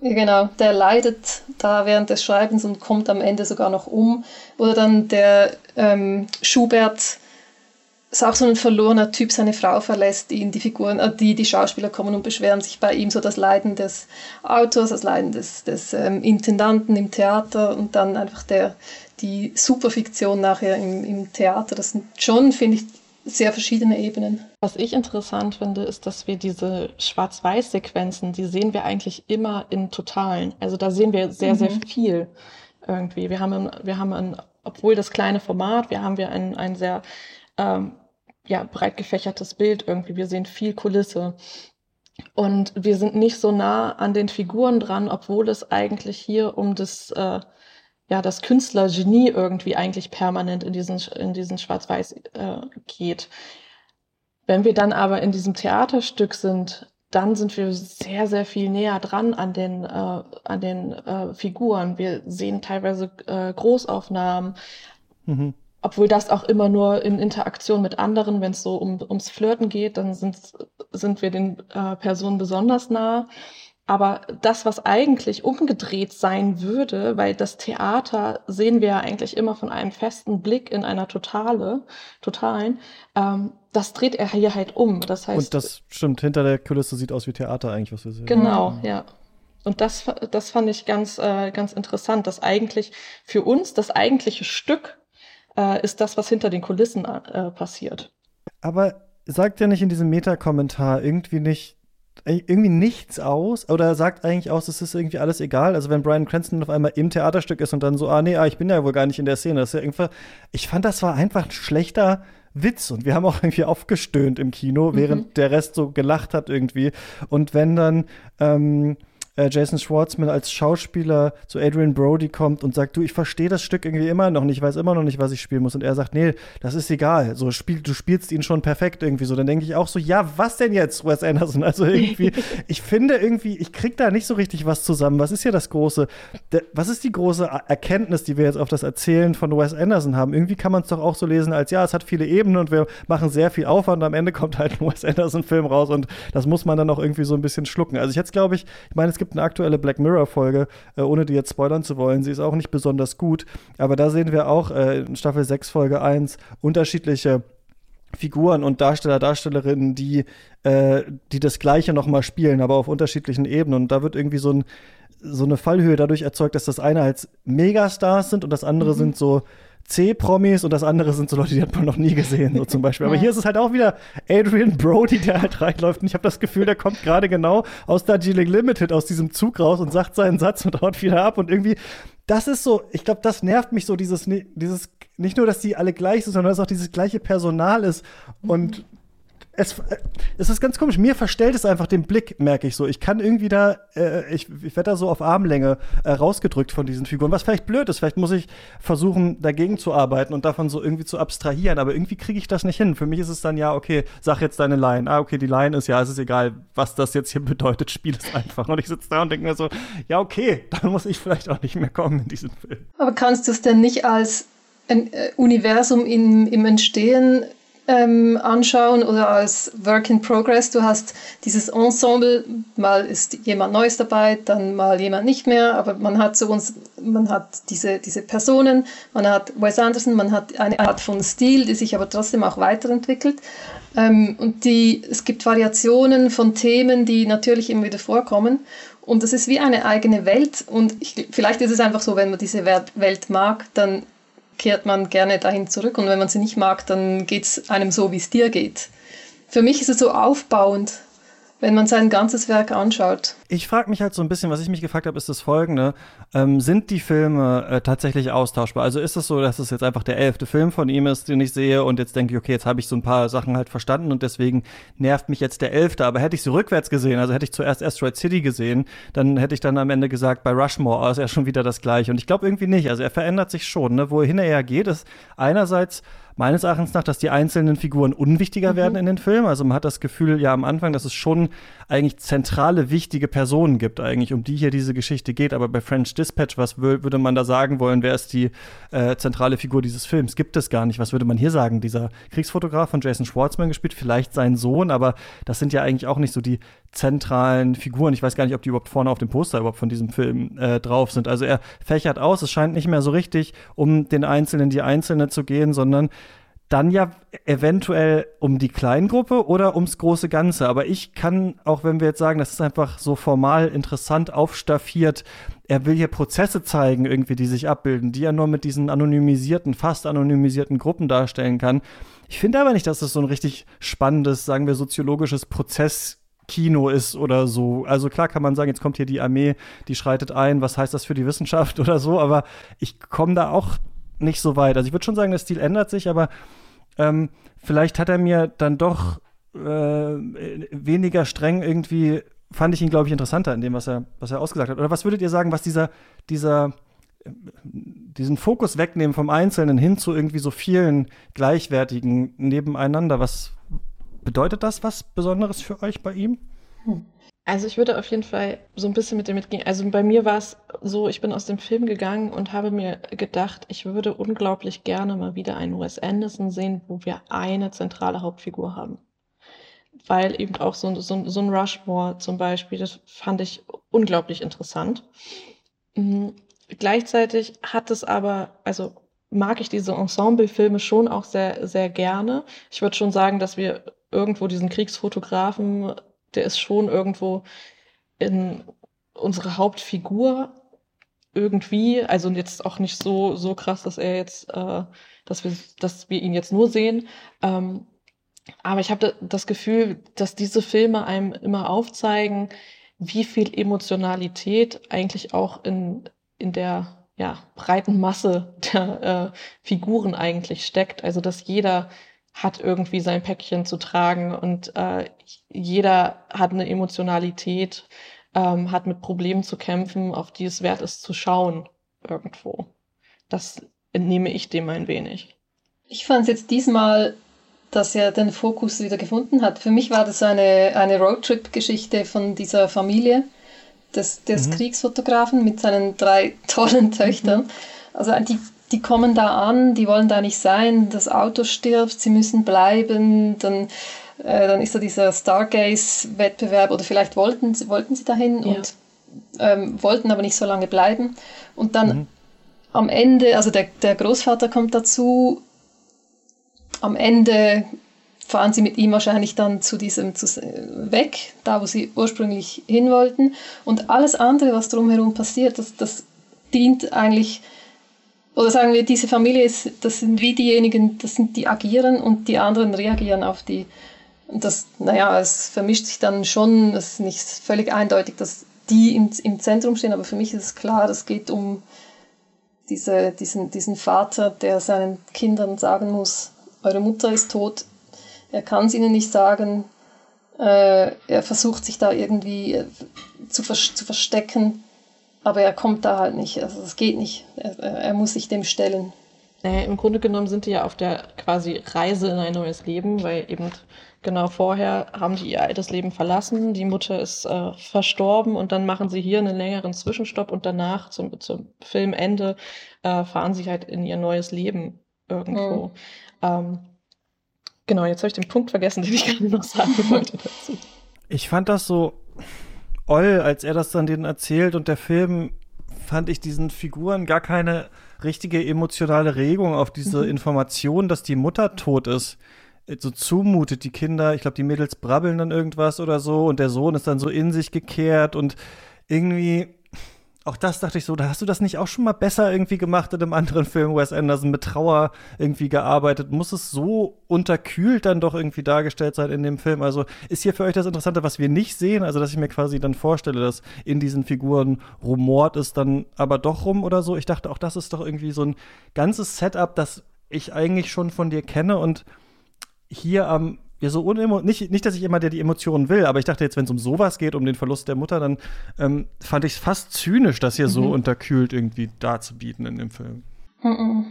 Genau, der leidet da während des Schreibens und kommt am Ende sogar noch um. Oder dann der ähm, Schubert ist auch so ein verlorener Typ, seine Frau verlässt ihn, die Figuren, äh, die, die Schauspieler kommen und beschweren sich bei ihm so das Leiden des Autors, das Leiden des, des ähm, Intendanten im Theater und dann einfach der, die Superfiktion nachher im, im Theater. Das sind schon, finde ich, sehr verschiedene Ebenen. Was ich interessant finde, ist, dass wir diese Schwarz-Weiß-Sequenzen, die sehen wir eigentlich immer in Totalen. Also da sehen wir sehr, mhm. sehr viel. irgendwie. Wir haben, ein, wir haben ein, obwohl das kleine Format, wir haben wir ein, ein sehr ähm, ja, breit gefächertes Bild irgendwie. Wir sehen viel Kulisse. Und wir sind nicht so nah an den Figuren dran, obwohl es eigentlich hier um das, äh, ja, das Künstlergenie irgendwie eigentlich permanent in diesen, in diesen Schwarz-Weiß äh, geht. Wenn wir dann aber in diesem Theaterstück sind, dann sind wir sehr, sehr viel näher dran an den, äh, an den äh, Figuren. Wir sehen teilweise äh, Großaufnahmen. Mhm. Obwohl das auch immer nur in Interaktion mit anderen, wenn es so um, ums Flirten geht, dann sind, sind wir den äh, Personen besonders nah. Aber das, was eigentlich umgedreht sein würde, weil das Theater sehen wir ja eigentlich immer von einem festen Blick in einer Totale, totalen, ähm, das dreht er hier halt um. Das heißt. Und das stimmt, hinter der Kulisse sieht aus wie Theater eigentlich, was wir sehen. Genau, mhm. ja. Und das, das fand ich ganz, äh, ganz interessant, dass eigentlich für uns das eigentliche Stück äh, ist das, was hinter den Kulissen äh, passiert. Aber sagt ja nicht in diesem Meta-Kommentar irgendwie nicht, irgendwie nichts aus oder sagt eigentlich aus, es ist irgendwie alles egal. Also wenn Brian Cranston auf einmal im Theaterstück ist und dann so, ah nee, ah, ich bin ja wohl gar nicht in der Szene. Das ist ja irgendwie, ich fand, das war einfach ein schlechter Witz und wir haben auch irgendwie aufgestöhnt im Kino, während mhm. der Rest so gelacht hat irgendwie. Und wenn dann ähm, äh, Jason Schwartzman als Schauspieler zu Adrian Brody kommt und sagt, du, ich verstehe das Stück irgendwie immer noch nicht, ich weiß immer noch nicht, was ich spielen muss. Und er sagt, nee, das ist egal. So, spiel, du spielst ihn schon perfekt irgendwie so. Dann denke ich auch so, ja, was denn jetzt, Wes Anderson? Also irgendwie, ich finde irgendwie, ich krieg da nicht so richtig was zusammen. Was ist hier das große, der, was ist die große Erkenntnis, die wir jetzt auf das Erzählen von Wes Anderson haben? Irgendwie kann man es doch auch so lesen als, ja, es hat viele Ebenen und wir machen sehr viel Aufwand und am Ende kommt halt ein Wes Anderson-Film raus und das muss man dann auch irgendwie so ein bisschen schlucken. Also ich jetzt glaube ich, ich meine, es gibt eine aktuelle Black Mirror-Folge, äh, ohne die jetzt spoilern zu wollen. Sie ist auch nicht besonders gut, aber da sehen wir auch äh, in Staffel 6, Folge 1 unterschiedliche Figuren und Darsteller, Darstellerinnen, die, äh, die das Gleiche nochmal spielen, aber auf unterschiedlichen Ebenen. Und da wird irgendwie so, ein, so eine Fallhöhe dadurch erzeugt, dass das eine als Megastars sind und das andere mhm. sind so C-Promis und das andere sind so Leute, die hat man noch nie gesehen, so zum Beispiel. Aber hier ist es halt auch wieder Adrian Brody, der halt reinläuft. Und ich habe das Gefühl, der kommt gerade genau aus Darjeeling Limited, aus diesem Zug raus und sagt seinen Satz und haut wieder ab. Und irgendwie, das ist so, ich glaube, das nervt mich so, dieses, dieses, nicht nur, dass die alle gleich sind, sondern dass auch dieses gleiche Personal ist. Und es, äh, es ist ganz komisch. Mir verstellt es einfach den Blick, merke ich so. Ich kann irgendwie da, äh, ich, ich werde da so auf Armlänge äh, rausgedrückt von diesen Figuren, was vielleicht blöd ist. Vielleicht muss ich versuchen, dagegen zu arbeiten und davon so irgendwie zu abstrahieren. Aber irgendwie kriege ich das nicht hin. Für mich ist es dann ja, okay, sag jetzt deine Line. Ah, okay, die Line ist ja, es ist egal, was das jetzt hier bedeutet. Spiel es einfach. Und ich sitze da und denke mir so, ja, okay, dann muss ich vielleicht auch nicht mehr kommen in diesen Film. Aber kannst du es denn nicht als ein äh, Universum in, im Entstehen ähm, anschauen oder als Work in Progress. Du hast dieses Ensemble, mal ist jemand Neues dabei, dann mal jemand nicht mehr, aber man hat so uns, man hat diese, diese Personen, man hat Wes Anderson, man hat eine Art von Stil, die sich aber trotzdem auch weiterentwickelt. Ähm, und die, es gibt Variationen von Themen, die natürlich immer wieder vorkommen. Und das ist wie eine eigene Welt. Und ich, vielleicht ist es einfach so, wenn man diese Welt mag, dann kehrt man gerne dahin zurück und wenn man sie nicht mag, dann geht es einem so, wie es dir geht. Für mich ist es so aufbauend wenn man sein ganzes Werk anschaut. Ich frage mich halt so ein bisschen, was ich mich gefragt habe, ist das folgende. Ähm, sind die Filme äh, tatsächlich austauschbar? Also ist es so, dass es jetzt einfach der elfte Film von ihm ist, den ich sehe und jetzt denke ich, okay, jetzt habe ich so ein paar Sachen halt verstanden und deswegen nervt mich jetzt der elfte. Aber hätte ich sie rückwärts gesehen, also hätte ich zuerst Asteroid City gesehen, dann hätte ich dann am Ende gesagt, bei Rushmore oh, ist er schon wieder das Gleiche. Und ich glaube irgendwie nicht. Also er verändert sich schon. Ne? Wohin er geht, ist einerseits meines Erachtens nach, dass die einzelnen Figuren unwichtiger mhm. werden in den Filmen. Also man hat das Gefühl ja am Anfang, dass es schon eigentlich zentrale, wichtige Personen gibt, eigentlich, um die hier diese Geschichte geht. Aber bei French Dispatch, was würde man da sagen wollen? Wer ist die äh, zentrale Figur dieses Films? Gibt es gar nicht. Was würde man hier sagen? Dieser Kriegsfotograf von Jason Schwartzman gespielt, vielleicht sein Sohn, aber das sind ja eigentlich auch nicht so die zentralen Figuren. Ich weiß gar nicht, ob die überhaupt vorne auf dem Poster überhaupt von diesem Film äh, drauf sind. Also er fächert aus. Es scheint nicht mehr so richtig um den Einzelnen, die Einzelne zu gehen, sondern dann ja eventuell um die Kleingruppe oder ums große Ganze. Aber ich kann, auch wenn wir jetzt sagen, das ist einfach so formal interessant aufstaffiert, er will hier Prozesse zeigen, irgendwie, die sich abbilden, die er nur mit diesen anonymisierten, fast anonymisierten Gruppen darstellen kann. Ich finde aber nicht, dass das so ein richtig spannendes, sagen wir, soziologisches Prozess Kino ist oder so. Also klar kann man sagen, jetzt kommt hier die Armee, die schreitet ein, was heißt das für die Wissenschaft oder so, aber ich komme da auch nicht so weit. Also ich würde schon sagen, der Stil ändert sich, aber ähm, vielleicht hat er mir dann doch äh, weniger streng irgendwie, fand ich ihn, glaube ich, interessanter in dem, was er, was er ausgesagt hat. Oder was würdet ihr sagen, was dieser, dieser, diesen Fokus wegnehmen vom Einzelnen hin zu irgendwie so vielen gleichwertigen nebeneinander, was bedeutet das was Besonderes für euch bei ihm? Hm. Also ich würde auf jeden Fall so ein bisschen mit dem mitgehen. Also bei mir war es so, ich bin aus dem Film gegangen und habe mir gedacht, ich würde unglaublich gerne mal wieder einen Wes Anderson sehen, wo wir eine zentrale Hauptfigur haben. Weil eben auch so, so, so ein Rushmore zum Beispiel, das fand ich unglaublich interessant. Mhm. Gleichzeitig hat es aber, also mag ich diese Ensemble-Filme schon auch sehr, sehr gerne. Ich würde schon sagen, dass wir irgendwo diesen Kriegsfotografen der ist schon irgendwo in unsere Hauptfigur irgendwie, also jetzt auch nicht so, so krass, dass er jetzt, äh, dass wir, dass wir ihn jetzt nur sehen. Ähm, aber ich habe das Gefühl, dass diese Filme einem immer aufzeigen, wie viel Emotionalität eigentlich auch in, in der ja, breiten Masse der äh, Figuren eigentlich steckt. Also dass jeder hat irgendwie sein Päckchen zu tragen und äh, jeder hat eine Emotionalität, ähm, hat mit Problemen zu kämpfen, auf die es wert ist zu schauen irgendwo. Das entnehme ich dem ein wenig. Ich fand es jetzt diesmal, dass er den Fokus wieder gefunden hat. Für mich war das eine, eine Roadtrip-Geschichte von dieser Familie des, des mhm. Kriegsfotografen mit seinen drei tollen Töchtern. Also die die kommen da an, die wollen da nicht sein, das Auto stirbt, sie müssen bleiben, dann, äh, dann ist da dieser Stargaze-Wettbewerb oder vielleicht wollten, wollten sie dahin ja. und ähm, wollten aber nicht so lange bleiben. Und dann mhm. am Ende, also der, der Großvater kommt dazu, am Ende fahren sie mit ihm wahrscheinlich dann zu diesem zu, weg, da wo sie ursprünglich hin wollten. Und alles andere, was drumherum passiert, das, das dient eigentlich oder sagen wir, diese Familie ist, das sind wie diejenigen, das sind die agieren und die anderen reagieren auf die. Und das, naja, es vermischt sich dann schon, es ist nicht völlig eindeutig, dass die im, im Zentrum stehen, aber für mich ist es klar, es geht um diese, diesen, diesen Vater, der seinen Kindern sagen muss, eure Mutter ist tot, er kann es ihnen nicht sagen, äh, er versucht sich da irgendwie äh, zu, vers zu verstecken aber er kommt da halt nicht. Also es geht nicht. Er, er muss sich dem stellen. Naja, Im Grunde genommen sind die ja auf der quasi Reise in ein neues Leben, weil eben genau vorher haben die ihr altes Leben verlassen, die Mutter ist äh, verstorben und dann machen sie hier einen längeren Zwischenstopp und danach zum, zum Filmende äh, fahren sie halt in ihr neues Leben irgendwo. Mhm. Ähm, genau, jetzt habe ich den Punkt vergessen, den ich gerade noch sagen wollte dazu. Ich fand das so Oll, als er das dann denen erzählt und der Film fand ich diesen Figuren gar keine richtige emotionale Regung auf diese mhm. Information, dass die Mutter tot ist. So zumutet die Kinder, ich glaube, die Mädels brabbeln dann irgendwas oder so und der Sohn ist dann so in sich gekehrt und irgendwie auch das dachte ich so, da hast du das nicht auch schon mal besser irgendwie gemacht in einem anderen Film, Wes Anderson mit Trauer irgendwie gearbeitet. Muss es so unterkühlt dann doch irgendwie dargestellt sein in dem Film? Also ist hier für euch das Interessante, was wir nicht sehen? Also, dass ich mir quasi dann vorstelle, dass in diesen Figuren rumort es dann aber doch rum oder so. Ich dachte, auch das ist doch irgendwie so ein ganzes Setup, das ich eigentlich schon von dir kenne und hier am ja, so unemo nicht, nicht, dass ich immer der die Emotionen will, aber ich dachte jetzt, wenn es um sowas geht, um den Verlust der Mutter, dann ähm, fand ich es fast zynisch, das hier mhm. so unterkühlt irgendwie darzubieten in dem Film. Mhm.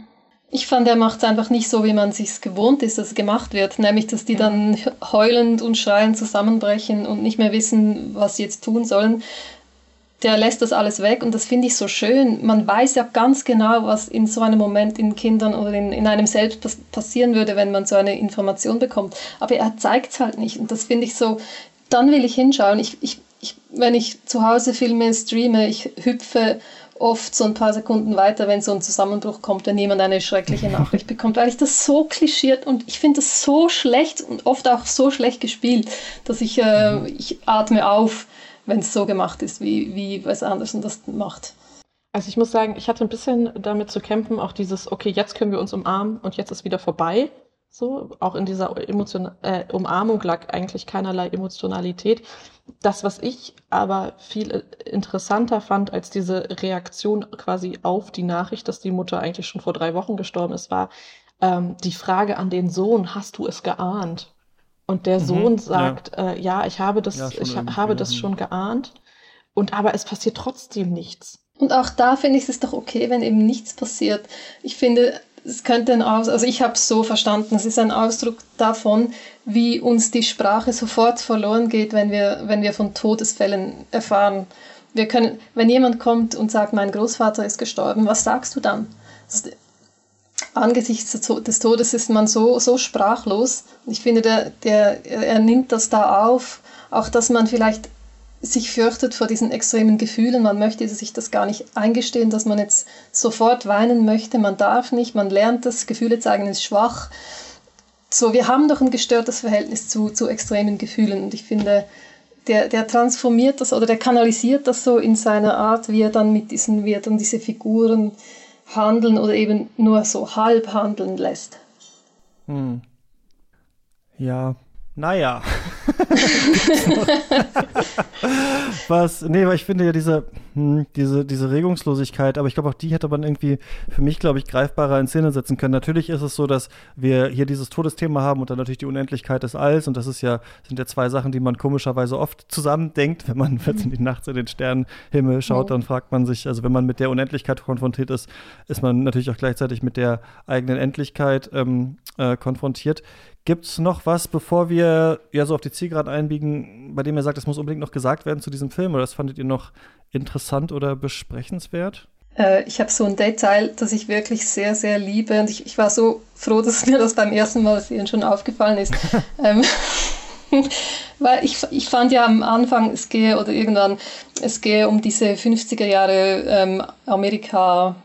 Ich fand, er macht es einfach nicht so, wie man sich gewohnt ist, dass es gemacht wird, nämlich, dass die dann heulend und schreiend zusammenbrechen und nicht mehr wissen, was sie jetzt tun sollen, der lässt das alles weg und das finde ich so schön. Man weiß ja ganz genau, was in so einem Moment in Kindern oder in, in einem selbst passieren würde, wenn man so eine Information bekommt. Aber er zeigt es halt nicht und das finde ich so, dann will ich hinschauen. Ich, ich, ich, wenn ich zu Hause Filme streame, ich hüpfe oft so ein paar Sekunden weiter, wenn so ein Zusammenbruch kommt, wenn jemand eine schreckliche Nachricht bekommt, weil ich das so klischiert und ich finde das so schlecht und oft auch so schlecht gespielt, dass ich, äh, ich atme auf wenn es so gemacht ist, wie, wie Wes Anderson das macht. Also ich muss sagen, ich hatte ein bisschen damit zu kämpfen, auch dieses, okay, jetzt können wir uns umarmen und jetzt ist wieder vorbei. So, auch in dieser Emotion äh, Umarmung lag eigentlich keinerlei Emotionalität. Das, was ich aber viel interessanter fand als diese Reaktion quasi auf die Nachricht, dass die Mutter eigentlich schon vor drei Wochen gestorben ist, war ähm, die Frage an den Sohn, hast du es geahnt? Und der mhm, Sohn sagt, ja. Äh, ja, ich habe das, ja, ich habe das schon geahnt. Und aber es passiert trotzdem nichts. Und auch da finde ich es doch okay, wenn eben nichts passiert. Ich finde, es könnte ein Aus, also ich habe es so verstanden, es ist ein Ausdruck davon, wie uns die Sprache sofort verloren geht, wenn wir, wenn wir von Todesfällen erfahren. Wir können, wenn jemand kommt und sagt, mein Großvater ist gestorben, was sagst du dann? Angesichts des Todes ist man so, so sprachlos. Ich finde, der, der, er nimmt das da auf, auch dass man vielleicht sich fürchtet vor diesen extremen Gefühlen. Man möchte sich das gar nicht eingestehen, dass man jetzt sofort weinen möchte. Man darf nicht, man lernt das, Gefühle zeigen ist schwach. So, wir haben doch ein gestörtes Verhältnis zu, zu extremen Gefühlen und ich finde, der, der transformiert das oder der kanalisiert das so in seiner Art, wie er dann mit diesen, wie er dann diese Figuren handeln oder eben nur so halb handeln lässt. Hm. Ja, naja. Was, nee, weil ich finde ja diese, hm, diese, diese Regungslosigkeit, aber ich glaube auch die hätte man irgendwie für mich, glaube ich, greifbarer in Szene setzen können. Natürlich ist es so, dass wir hier dieses Todesthema haben und dann natürlich die Unendlichkeit des Alls und das ist ja, sind ja zwei Sachen, die man komischerweise oft zusammendenkt, wenn man jetzt in die Nacht in den Sternenhimmel schaut, dann fragt man sich, also wenn man mit der Unendlichkeit konfrontiert ist, ist man natürlich auch gleichzeitig mit der eigenen Endlichkeit ähm, äh, konfrontiert. Gibt es noch was, bevor wir ja so auf die Zielgerade einbiegen, bei dem ihr sagt, es muss unbedingt noch gesagt werden zu diesem Film? Oder das fandet ihr noch interessant oder besprechenswert? Äh, ich habe so ein Detail, das ich wirklich sehr, sehr liebe. Und ich, ich war so froh, dass mir das beim ersten Mal sehen schon aufgefallen ist. ähm, weil ich, ich fand ja am Anfang, es gehe oder irgendwann, es gehe um diese 50er Jahre ähm, Amerika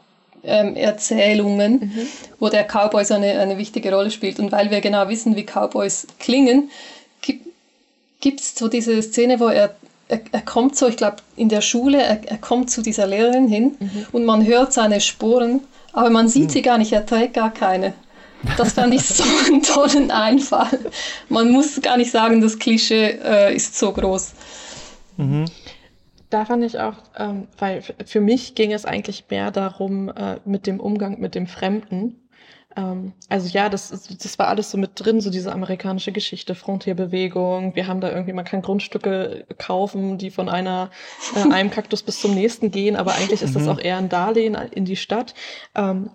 ähm, Erzählungen, mhm. wo der Cowboy so eine, eine wichtige Rolle spielt. Und weil wir genau wissen, wie Cowboys klingen, gibt es so diese Szene, wo er, er, er kommt so, ich glaube, in der Schule, er, er, kommt zu dieser Lehrerin hin mhm. und man hört seine Sporen, aber man sieht mhm. sie gar nicht, er trägt gar keine. Das fand ich so einen tollen Einfall. Man muss gar nicht sagen, das Klischee äh, ist so groß. Mhm da fand ich auch, ähm, weil für mich ging es eigentlich mehr darum, äh, mit dem Umgang mit dem Fremden. Ähm, also ja, das, das war alles so mit drin, so diese amerikanische Geschichte, Frontierbewegung. Wir haben da irgendwie, man kann Grundstücke kaufen, die von einer, äh, einem Kaktus bis zum nächsten gehen, aber eigentlich ist das mhm. auch eher ein Darlehen in die Stadt. Ähm,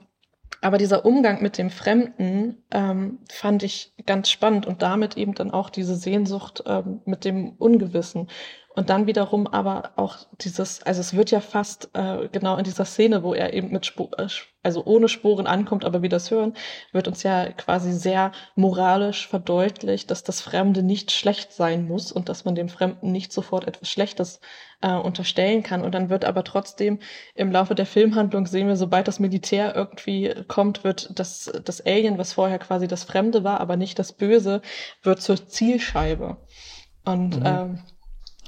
aber dieser Umgang mit dem Fremden ähm, fand ich ganz spannend und damit eben dann auch diese Sehnsucht ähm, mit dem Ungewissen. Und dann wiederum aber auch dieses, also es wird ja fast äh, genau in dieser Szene, wo er eben mit äh, also ohne Spuren ankommt, aber wir das hören, wird uns ja quasi sehr moralisch verdeutlicht, dass das Fremde nicht schlecht sein muss und dass man dem Fremden nicht sofort etwas Schlechtes äh, unterstellen kann. Und dann wird aber trotzdem im Laufe der Filmhandlung sehen wir, sobald das Militär irgendwie kommt, wird das, das Alien, was vorher quasi das Fremde war, aber nicht das Böse, wird zur Zielscheibe. Und mhm. ähm,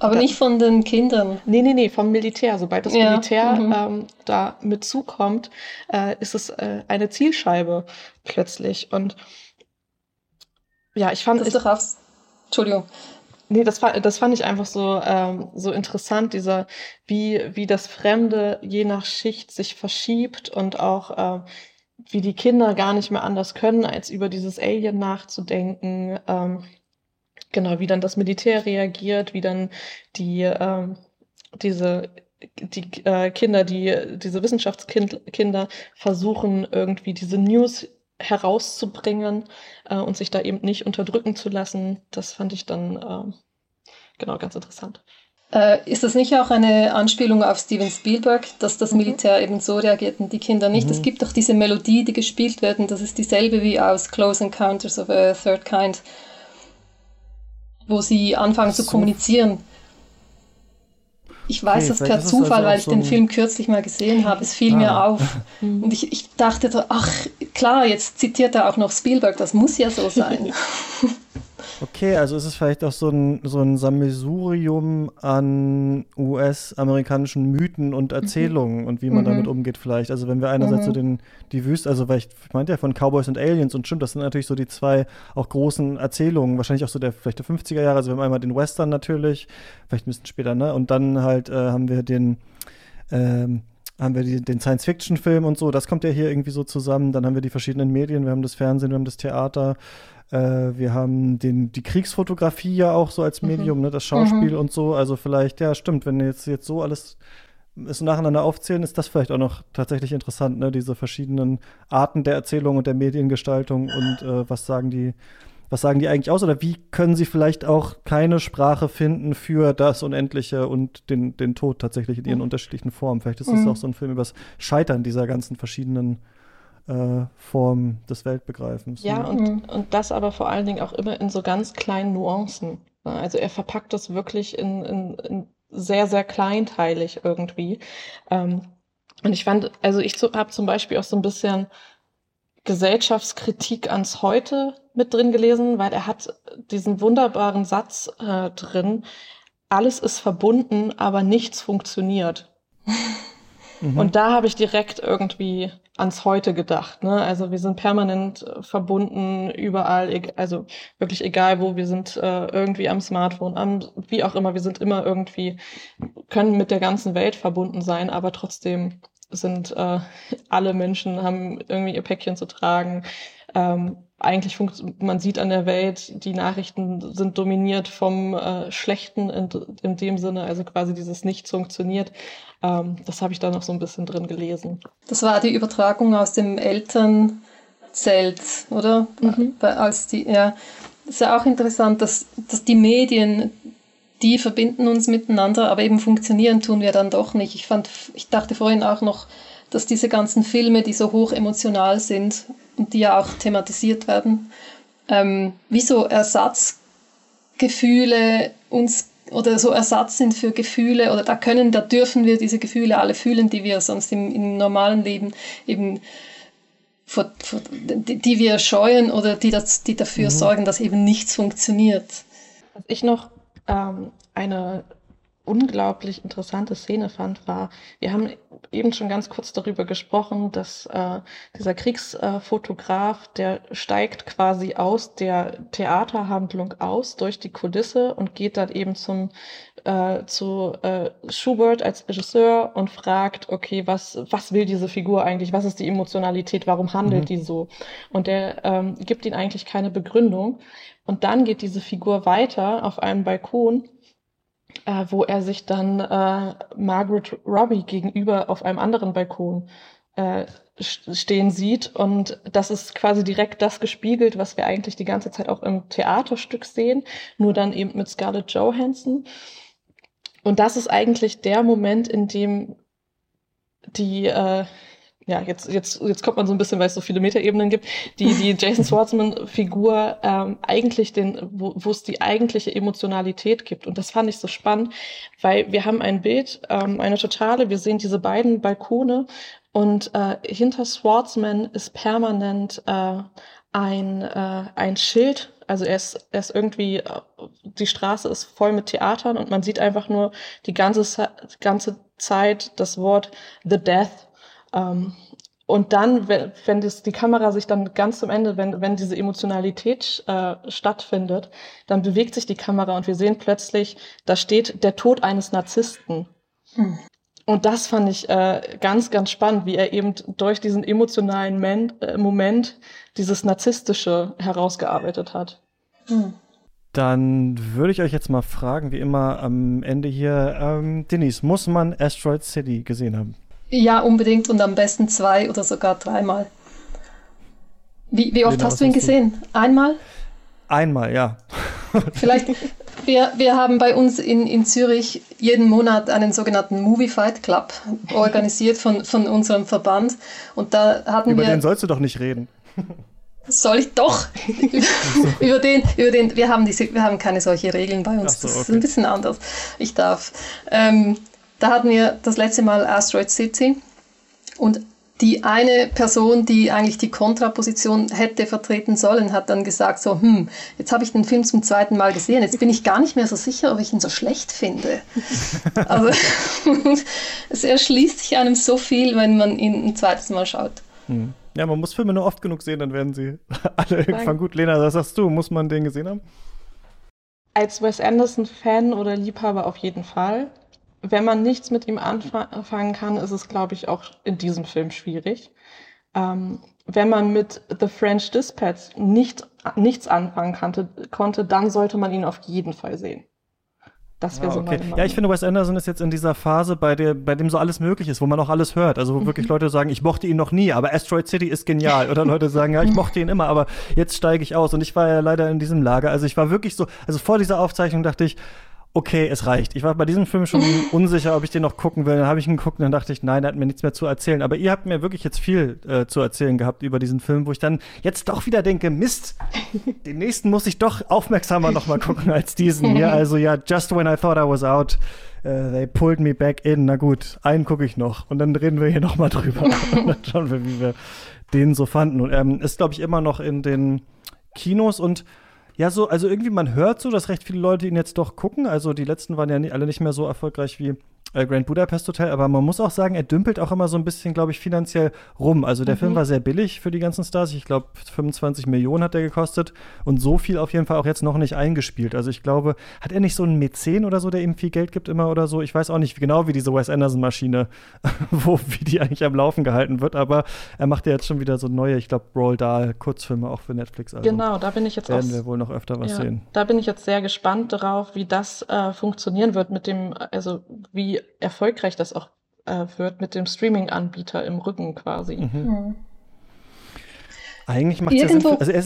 aber da, nicht von den Kindern. Nee, nee, nee, vom Militär. Sobald das ja. Militär mhm. ähm, da mitzukommt, äh, ist es äh, eine Zielscheibe plötzlich. Und ja, ich fand. Das ist doch auf, Entschuldigung. Nee, das, das fand ich einfach so, ähm, so interessant, dieser, wie, wie das Fremde je nach Schicht sich verschiebt und auch äh, wie die Kinder gar nicht mehr anders können, als über dieses Alien nachzudenken. Ähm, Genau, wie dann das Militär reagiert, wie dann die, ähm, diese die äh, Kinder, die diese Wissenschaftskinder versuchen irgendwie diese News herauszubringen äh, und sich da eben nicht unterdrücken zu lassen. Das fand ich dann äh, genau ganz interessant. Äh, ist das nicht auch eine Anspielung auf Steven Spielberg, dass das mhm. Militär mhm. eben so reagiert und die Kinder nicht? Mhm. Es gibt doch diese Melodie, die gespielt wird, und das ist dieselbe wie aus Close Encounters of a Third Kind wo sie anfangen so. zu kommunizieren. Ich weiß okay, das per Zufall, also weil ich so den Film kürzlich mal gesehen habe. Es fiel ah. mir auf. Und ich, ich dachte, ach klar, jetzt zitiert er auch noch Spielberg, das muss ja so sein. Okay, also ist es vielleicht auch so ein, so ein Sammelsurium an US-amerikanischen Mythen und Erzählungen mhm. und wie man mhm. damit umgeht vielleicht. Also wenn wir einerseits mhm. so den, die Wüste, also weil ich, ich meinte ja von Cowboys und Aliens und stimmt, das sind natürlich so die zwei auch großen Erzählungen, wahrscheinlich auch so der vielleicht der 50er Jahre, also wir haben einmal den Western natürlich, vielleicht ein bisschen später, ne? Und dann halt äh, haben wir den ähm, haben wir die, den Science-Fiction-Film und so, das kommt ja hier irgendwie so zusammen. Dann haben wir die verschiedenen Medien, wir haben das Fernsehen, wir haben das Theater, wir haben den, die Kriegsfotografie ja auch so als mhm. Medium, mhm. ne, das Schauspiel mhm. und so. Also vielleicht, ja, stimmt, wenn jetzt, jetzt so alles es nacheinander aufzählen, ist das vielleicht auch noch tatsächlich interessant, ne? Diese verschiedenen Arten der Erzählung und der Mediengestaltung und äh, was sagen die was sagen die eigentlich aus? Oder wie können sie vielleicht auch keine Sprache finden für das Unendliche und den, den Tod tatsächlich in ihren mhm. unterschiedlichen Formen? Vielleicht ist das mhm. auch so ein Film über das Scheitern dieser ganzen verschiedenen äh, Formen des Weltbegreifens. Ja, ne? und, mhm. und das aber vor allen Dingen auch immer in so ganz kleinen Nuancen. Ne? Also er verpackt das wirklich in, in, in sehr, sehr kleinteilig irgendwie. Ähm, und ich fand, also ich habe zum Beispiel auch so ein bisschen Gesellschaftskritik ans Heute mit drin gelesen, weil er hat diesen wunderbaren Satz äh, drin, alles ist verbunden, aber nichts funktioniert. Mhm. Und da habe ich direkt irgendwie ans Heute gedacht. Ne? Also wir sind permanent äh, verbunden, überall, also wirklich egal wo, wir sind äh, irgendwie am Smartphone, am, wie auch immer, wir sind immer irgendwie, können mit der ganzen Welt verbunden sein, aber trotzdem sind äh, alle Menschen, haben irgendwie ihr Päckchen zu tragen. Ähm, eigentlich man sieht an der Welt, die Nachrichten sind dominiert vom äh, Schlechten in, in dem Sinne, also quasi dieses Nichts funktioniert. Ähm, das habe ich da noch so ein bisschen drin gelesen. Das war die Übertragung aus dem Elternzelt, oder? Mhm. Als die, ja. Das ist ja auch interessant, dass, dass die Medien die verbinden uns miteinander, aber eben funktionieren tun wir dann doch nicht. Ich fand, ich dachte vorhin auch noch, dass diese ganzen Filme, die so hoch emotional sind die ja auch thematisiert werden, ähm, wie so Ersatzgefühle uns oder so Ersatz sind für Gefühle oder da können, da dürfen wir diese Gefühle alle fühlen, die wir sonst im, im normalen Leben eben vor, vor, die, die, wir scheuen oder die, das, die dafür mhm. sorgen, dass eben nichts funktioniert. Was ich noch ähm, eine unglaublich interessante Szene fand, war, wir haben eben schon ganz kurz darüber gesprochen, dass äh, dieser Kriegsfotograf, der steigt quasi aus der Theaterhandlung aus durch die Kulisse und geht dann eben zum äh, zu äh, Schubert als Regisseur und fragt, okay, was was will diese Figur eigentlich? Was ist die Emotionalität? Warum handelt mhm. die so? Und der ähm, gibt ihm eigentlich keine Begründung. Und dann geht diese Figur weiter auf einem Balkon, äh, wo er sich dann äh, Margaret Robbie gegenüber auf einem anderen Balkon äh, stehen sieht. Und das ist quasi direkt das gespiegelt, was wir eigentlich die ganze Zeit auch im Theaterstück sehen, nur dann eben mit Scarlett Johansson. Und das ist eigentlich der Moment, in dem die äh, ja, jetzt, jetzt, jetzt kommt man so ein bisschen, weil es so viele Metaebenen gibt, die, die Jason Schwartzman-Figur ähm, eigentlich den, wo, es die eigentliche Emotionalität gibt. Und das fand ich so spannend, weil wir haben ein Bild, ähm, eine totale, wir sehen diese beiden Balkone und äh, hinter Schwartzman ist permanent äh, ein, äh, ein Schild, also er ist, er ist irgendwie, äh, die Straße ist voll mit Theatern und man sieht einfach nur die ganze, ganze Zeit das Wort The Death und dann, wenn, wenn das, die Kamera sich dann ganz zum Ende, wenn, wenn diese Emotionalität äh, stattfindet, dann bewegt sich die Kamera und wir sehen plötzlich, da steht der Tod eines Narzissten. Hm. Und das fand ich äh, ganz, ganz spannend, wie er eben durch diesen emotionalen Men äh, Moment dieses Narzisstische herausgearbeitet hat. Hm. Dann würde ich euch jetzt mal fragen, wie immer am Ende hier, ähm, Denise, muss man Asteroid City gesehen haben? Ja, unbedingt und am besten zwei oder sogar dreimal. Wie, wie oft genau, hast du ihn gesehen? Du? Einmal? Einmal, ja. Vielleicht, wir, wir haben bei uns in, in Zürich jeden Monat einen sogenannten Movie Fight Club organisiert von, von unserem Verband. Und da hatten Über wir. den sollst du doch nicht reden. Soll ich doch? über den, über den, wir haben diese, wir haben keine solche Regeln bei uns. So, okay. Das ist ein bisschen anders. Ich darf. Ähm, da hatten wir das letzte Mal Asteroid City und die eine Person, die eigentlich die Kontraposition hätte vertreten sollen, hat dann gesagt, so, hm, jetzt habe ich den Film zum zweiten Mal gesehen, jetzt bin ich gar nicht mehr so sicher, ob ich ihn so schlecht finde. also es erschließt sich einem so viel, wenn man ihn ein zweites Mal schaut. Hm. Ja, man muss Filme nur oft genug sehen, dann werden sie alle irgendwann gut. Lena, was sagst du? Muss man den gesehen haben? Als Wes Anderson-Fan oder Liebhaber auf jeden Fall wenn man nichts mit ihm anfangen kann, ist es, glaube ich, auch in diesem Film schwierig. Ähm, wenn man mit The French Dispatch nicht, nichts anfangen kannte, konnte, dann sollte man ihn auf jeden Fall sehen. Das wäre ah, so okay. Ja, ich finde, Wes Anderson ist jetzt in dieser Phase, bei, der, bei dem so alles möglich ist, wo man auch alles hört. Also wo mhm. wirklich Leute sagen, ich mochte ihn noch nie, aber Asteroid City ist genial. Oder Leute sagen, ja, ich mochte ihn immer, aber jetzt steige ich aus. Und ich war ja leider in diesem Lager. Also ich war wirklich so, also vor dieser Aufzeichnung dachte ich, okay, es reicht. Ich war bei diesem Film schon unsicher, ob ich den noch gucken will. Dann habe ich ihn geguckt und dann dachte ich, nein, er hat mir nichts mehr zu erzählen. Aber ihr habt mir wirklich jetzt viel äh, zu erzählen gehabt über diesen Film, wo ich dann jetzt doch wieder denke, Mist, den nächsten muss ich doch aufmerksamer noch mal gucken als diesen hier. Also ja, just when I thought I was out, uh, they pulled me back in. Na gut, einen gucke ich noch und dann reden wir hier noch mal drüber. und dann schauen wir, wie wir den so fanden. Und ähm, ist, glaube ich, immer noch in den Kinos und ja, so, also irgendwie man hört so, dass recht viele Leute ihn jetzt doch gucken. Also die letzten waren ja nie, alle nicht mehr so erfolgreich wie Grand Budapest Hotel, aber man muss auch sagen, er dümpelt auch immer so ein bisschen, glaube ich, finanziell rum. Also der mhm. Film war sehr billig für die ganzen Stars. Ich glaube, 25 Millionen hat er gekostet und so viel auf jeden Fall auch jetzt noch nicht eingespielt. Also ich glaube, hat er nicht so einen Mäzen oder so, der ihm viel Geld gibt immer oder so? Ich weiß auch nicht genau, wie diese Wes Anderson-Maschine, wo, wie die eigentlich am Laufen gehalten wird, aber er macht ja jetzt schon wieder so neue, ich glaube, Roll Dahl Kurzfilme auch für Netflix. Also genau, da bin ich jetzt werden auch, wir wohl noch öfter was ja, sehen. Da bin ich jetzt sehr gespannt darauf, wie das äh, funktionieren wird mit dem, also wie erfolgreich das auch äh, wird mit dem Streaming-Anbieter im Rücken quasi. Mhm. Mhm. Eigentlich macht es ja Sinn. Also er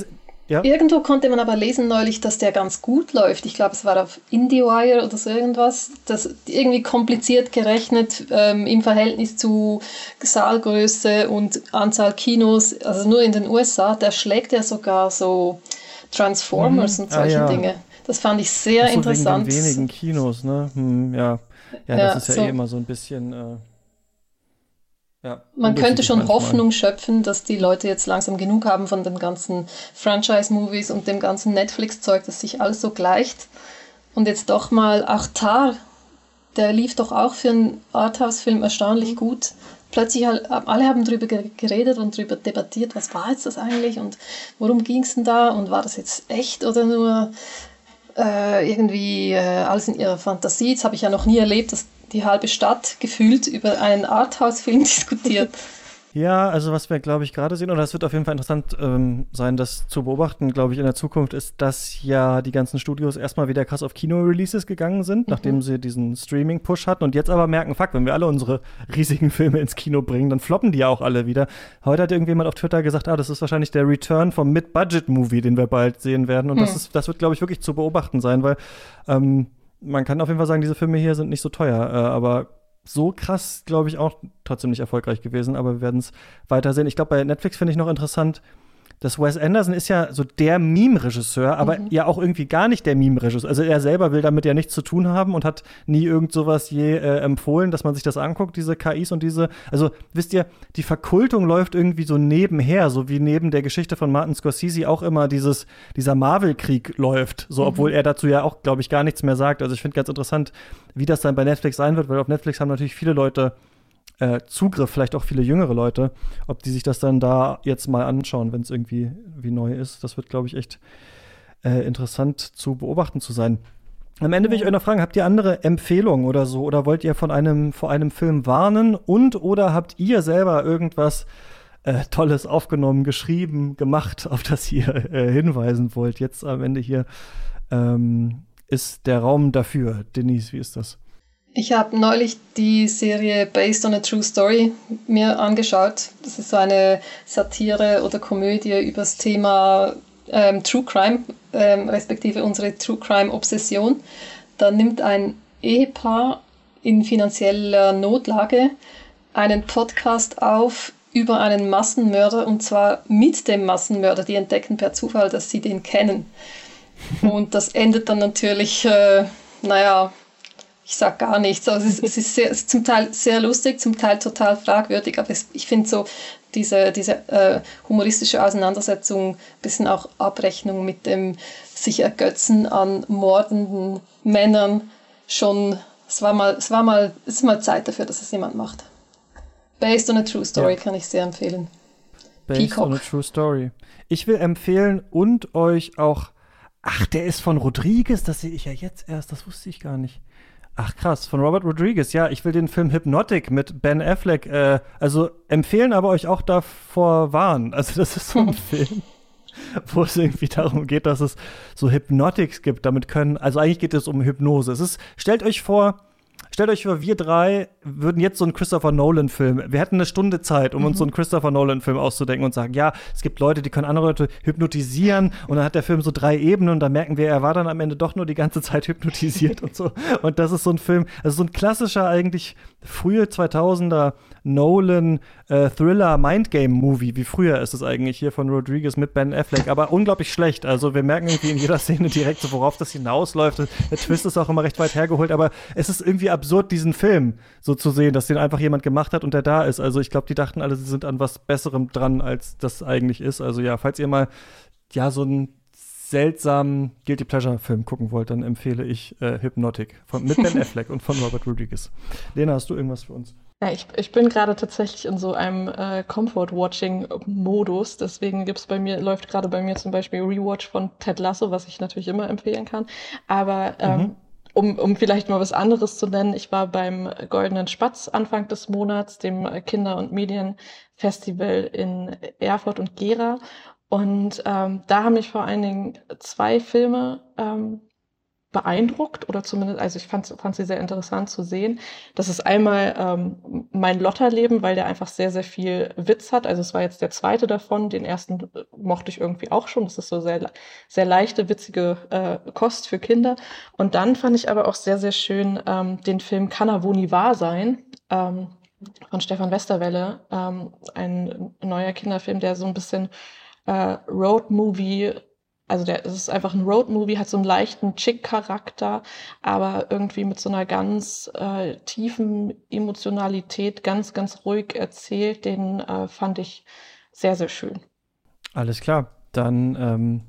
ja. Irgendwo konnte man aber lesen neulich, dass der ganz gut läuft. Ich glaube, es war auf IndieWire oder so irgendwas. Das irgendwie kompliziert gerechnet ähm, im Verhältnis zu Saalgröße und Anzahl Kinos. Also nur in den USA, da schlägt er sogar so Transformers mhm. und solche ah, ja. Dinge. Das fand ich sehr so, interessant. Wegen den wenigen Kinos, ne? Hm, ja. Ja, das ist ja so. eh immer so ein bisschen. Äh, ja, Man könnte schon manchmal. Hoffnung schöpfen, dass die Leute jetzt langsam genug haben von den ganzen Franchise-Movies und dem ganzen Netflix-Zeug, dass sich alles so gleicht. Und jetzt doch mal, ach Tar, der lief doch auch für einen Arthouse-Film erstaunlich gut. Plötzlich alle haben darüber geredet und darüber debattiert, was war jetzt das eigentlich und worum ging es denn da und war das jetzt echt oder nur äh, irgendwie äh, alles in ihrer Fantasie. Das habe ich ja noch nie erlebt, dass die halbe Stadt gefühlt über einen Arthouse-Film diskutiert. Ja, also was wir, glaube ich, gerade sehen, oder es wird auf jeden Fall interessant ähm, sein, das zu beobachten, glaube ich, in der Zukunft, ist, dass ja die ganzen Studios erstmal wieder krass auf Kino-Releases gegangen sind, mhm. nachdem sie diesen Streaming-Push hatten und jetzt aber merken, fuck, wenn wir alle unsere riesigen Filme ins Kino bringen, dann floppen die ja auch alle wieder. Heute hat irgendjemand auf Twitter gesagt, ah, das ist wahrscheinlich der Return vom Mid-Budget-Movie, den wir bald sehen werden. Und mhm. das, ist, das wird, glaube ich, wirklich zu beobachten sein, weil ähm, man kann auf jeden Fall sagen, diese Filme hier sind nicht so teuer, äh, aber so krass, glaube ich, auch trotzdem nicht erfolgreich gewesen, aber wir werden es weiter sehen. Ich glaube, bei Netflix finde ich noch interessant, dass Wes Anderson ist ja so der Meme-Regisseur, aber mhm. ja auch irgendwie gar nicht der Meme-Regisseur. Also er selber will damit ja nichts zu tun haben und hat nie irgend sowas je äh, empfohlen, dass man sich das anguckt, diese KIs und diese. Also wisst ihr, die Verkultung läuft irgendwie so nebenher, so wie neben der Geschichte von Martin Scorsese auch immer dieses, dieser Marvel-Krieg läuft. So, mhm. obwohl er dazu ja auch, glaube ich, gar nichts mehr sagt. Also ich finde ganz interessant, wie das dann bei Netflix sein wird, weil auf Netflix haben natürlich viele Leute äh, Zugriff, vielleicht auch viele jüngere Leute, ob die sich das dann da jetzt mal anschauen, wenn es irgendwie wie neu ist. Das wird, glaube ich, echt äh, interessant zu beobachten zu sein. Am Ende will ich euch noch fragen, habt ihr andere Empfehlungen oder so? Oder wollt ihr von einem, vor einem Film warnen? Und oder habt ihr selber irgendwas äh, Tolles aufgenommen, geschrieben, gemacht, auf das ihr äh, hinweisen wollt? Jetzt am Ende hier ähm, ist der Raum dafür. Denise, wie ist das? Ich habe neulich die Serie Based on a True Story mir angeschaut. Das ist so eine Satire oder Komödie über das Thema ähm, True Crime, ähm, respektive unsere True Crime Obsession. Da nimmt ein Ehepaar in finanzieller Notlage einen Podcast auf über einen Massenmörder und zwar mit dem Massenmörder. Die entdecken per Zufall, dass sie den kennen. Und das endet dann natürlich, äh, naja, ich sage gar nichts. Also es, es ist, sehr, es zum Teil sehr lustig, zum Teil total fragwürdig, aber es, ich finde so diese, diese äh, humoristische Auseinandersetzung, ein bisschen auch Abrechnung mit dem sich ergötzen an mordenden Männern schon, es war mal, es war mal, es ist mal Zeit dafür, dass es jemand macht. Based on a True Story ja. kann ich sehr empfehlen. Based Peacock. on a True Story. Ich will empfehlen und euch auch, ach, der ist von Rodriguez, das sehe ich ja jetzt erst, das wusste ich gar nicht. Ach krass, von Robert Rodriguez. Ja, ich will den Film Hypnotic mit Ben Affleck, äh, also empfehlen, aber euch auch davor warnen. Also das ist so ein Film, wo es irgendwie darum geht, dass es so Hypnotics gibt. Damit können, also eigentlich geht es um Hypnose. Es ist, stellt euch vor, stellt euch vor, wir drei würden jetzt so einen Christopher Nolan-Film, wir hätten eine Stunde Zeit, um mhm. uns so einen Christopher Nolan-Film auszudenken und sagen, ja, es gibt Leute, die können andere Leute hypnotisieren und dann hat der Film so drei Ebenen und da merken wir, er war dann am Ende doch nur die ganze Zeit hypnotisiert und so. Und das ist so ein Film, also so ein klassischer eigentlich frühe 2000er Nolan äh, Thriller Mindgame Movie, wie früher ist es eigentlich hier von Rodriguez mit Ben Affleck, aber unglaublich schlecht. Also wir merken irgendwie in jeder Szene direkt so, worauf das hinausläuft. Der Twist ist auch immer recht weit hergeholt, aber es ist irgendwie absurd, diesen Film so zu sehen, dass den einfach jemand gemacht hat und der da ist. Also ich glaube, die dachten alle, sie sind an was Besserem dran, als das eigentlich ist. Also ja, falls ihr mal ja so einen seltsamen Guilty Pleasure Film gucken wollt, dann empfehle ich äh, Hypnotic von, mit Ben Affleck und von Robert Rodriguez. Lena, hast du irgendwas für uns? Ja, ich, ich bin gerade tatsächlich in so einem äh, Comfort-Watching-Modus. Deswegen gibt's bei mir, läuft gerade bei mir zum Beispiel Rewatch von Ted Lasso, was ich natürlich immer empfehlen kann. Aber ähm, mhm. um, um vielleicht mal was anderes zu nennen, ich war beim Goldenen Spatz Anfang des Monats, dem Kinder- und Medienfestival in Erfurt und Gera. Und ähm, da haben mich vor allen Dingen zwei Filme ähm, beeindruckt oder zumindest, also ich fand, fand sie sehr interessant zu sehen. Das ist einmal ähm, mein Lotterleben, weil der einfach sehr, sehr viel Witz hat. Also es war jetzt der zweite davon. Den ersten äh, mochte ich irgendwie auch schon. Das ist so sehr, sehr leichte, witzige äh, Kost für Kinder. Und dann fand ich aber auch sehr, sehr schön ähm, den Film Kann er wo nie wahr sein? Ähm, von Stefan Westerwelle. Ähm, ein neuer Kinderfilm, der so ein bisschen äh, Road-Movie also der, es ist einfach ein Road-Movie, hat so einen leichten Chick-Charakter, aber irgendwie mit so einer ganz äh, tiefen Emotionalität, ganz, ganz ruhig erzählt. Den äh, fand ich sehr, sehr schön. Alles klar. Dann ähm,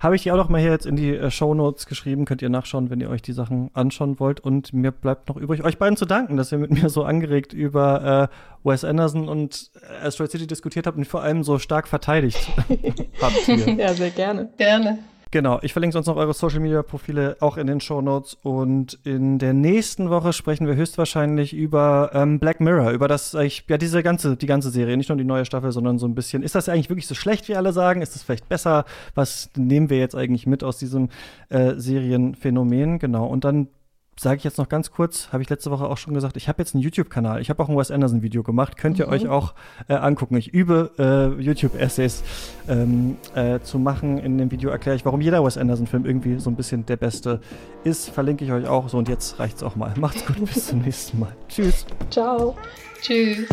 habe ich die auch noch mal hier jetzt in die äh, Show Notes geschrieben. Könnt ihr nachschauen, wenn ihr euch die Sachen anschauen wollt. Und mir bleibt noch übrig, euch beiden zu danken, dass ihr mit mir so angeregt über äh, Wes Anderson und Asteroid City diskutiert habt und vor allem so stark verteidigt habt. Hier. Ja, sehr gerne. Gerne. Genau, ich verlinke sonst noch eure Social Media Profile auch in den Show Notes. Und in der nächsten Woche sprechen wir höchstwahrscheinlich über ähm, Black Mirror, über das ich, ja diese ganze, die ganze Serie, nicht nur die neue Staffel, sondern so ein bisschen. Ist das eigentlich wirklich so schlecht, wie alle sagen? Ist es vielleicht besser? Was nehmen wir jetzt eigentlich mit aus diesem äh, Serienphänomen? Genau. Und dann sage ich jetzt noch ganz kurz, habe ich letzte Woche auch schon gesagt, ich habe jetzt einen YouTube-Kanal. Ich habe auch ein Wes Anderson-Video gemacht. Könnt ihr mhm. euch auch äh, angucken. Ich übe äh, YouTube-Essays ähm, äh, zu machen. In dem Video erkläre ich, warum jeder Wes Anderson-Film irgendwie so ein bisschen der beste ist. Verlinke ich euch auch. So, und jetzt reicht's auch mal. Macht's gut, bis zum nächsten Mal. Tschüss. Ciao. Tschüss.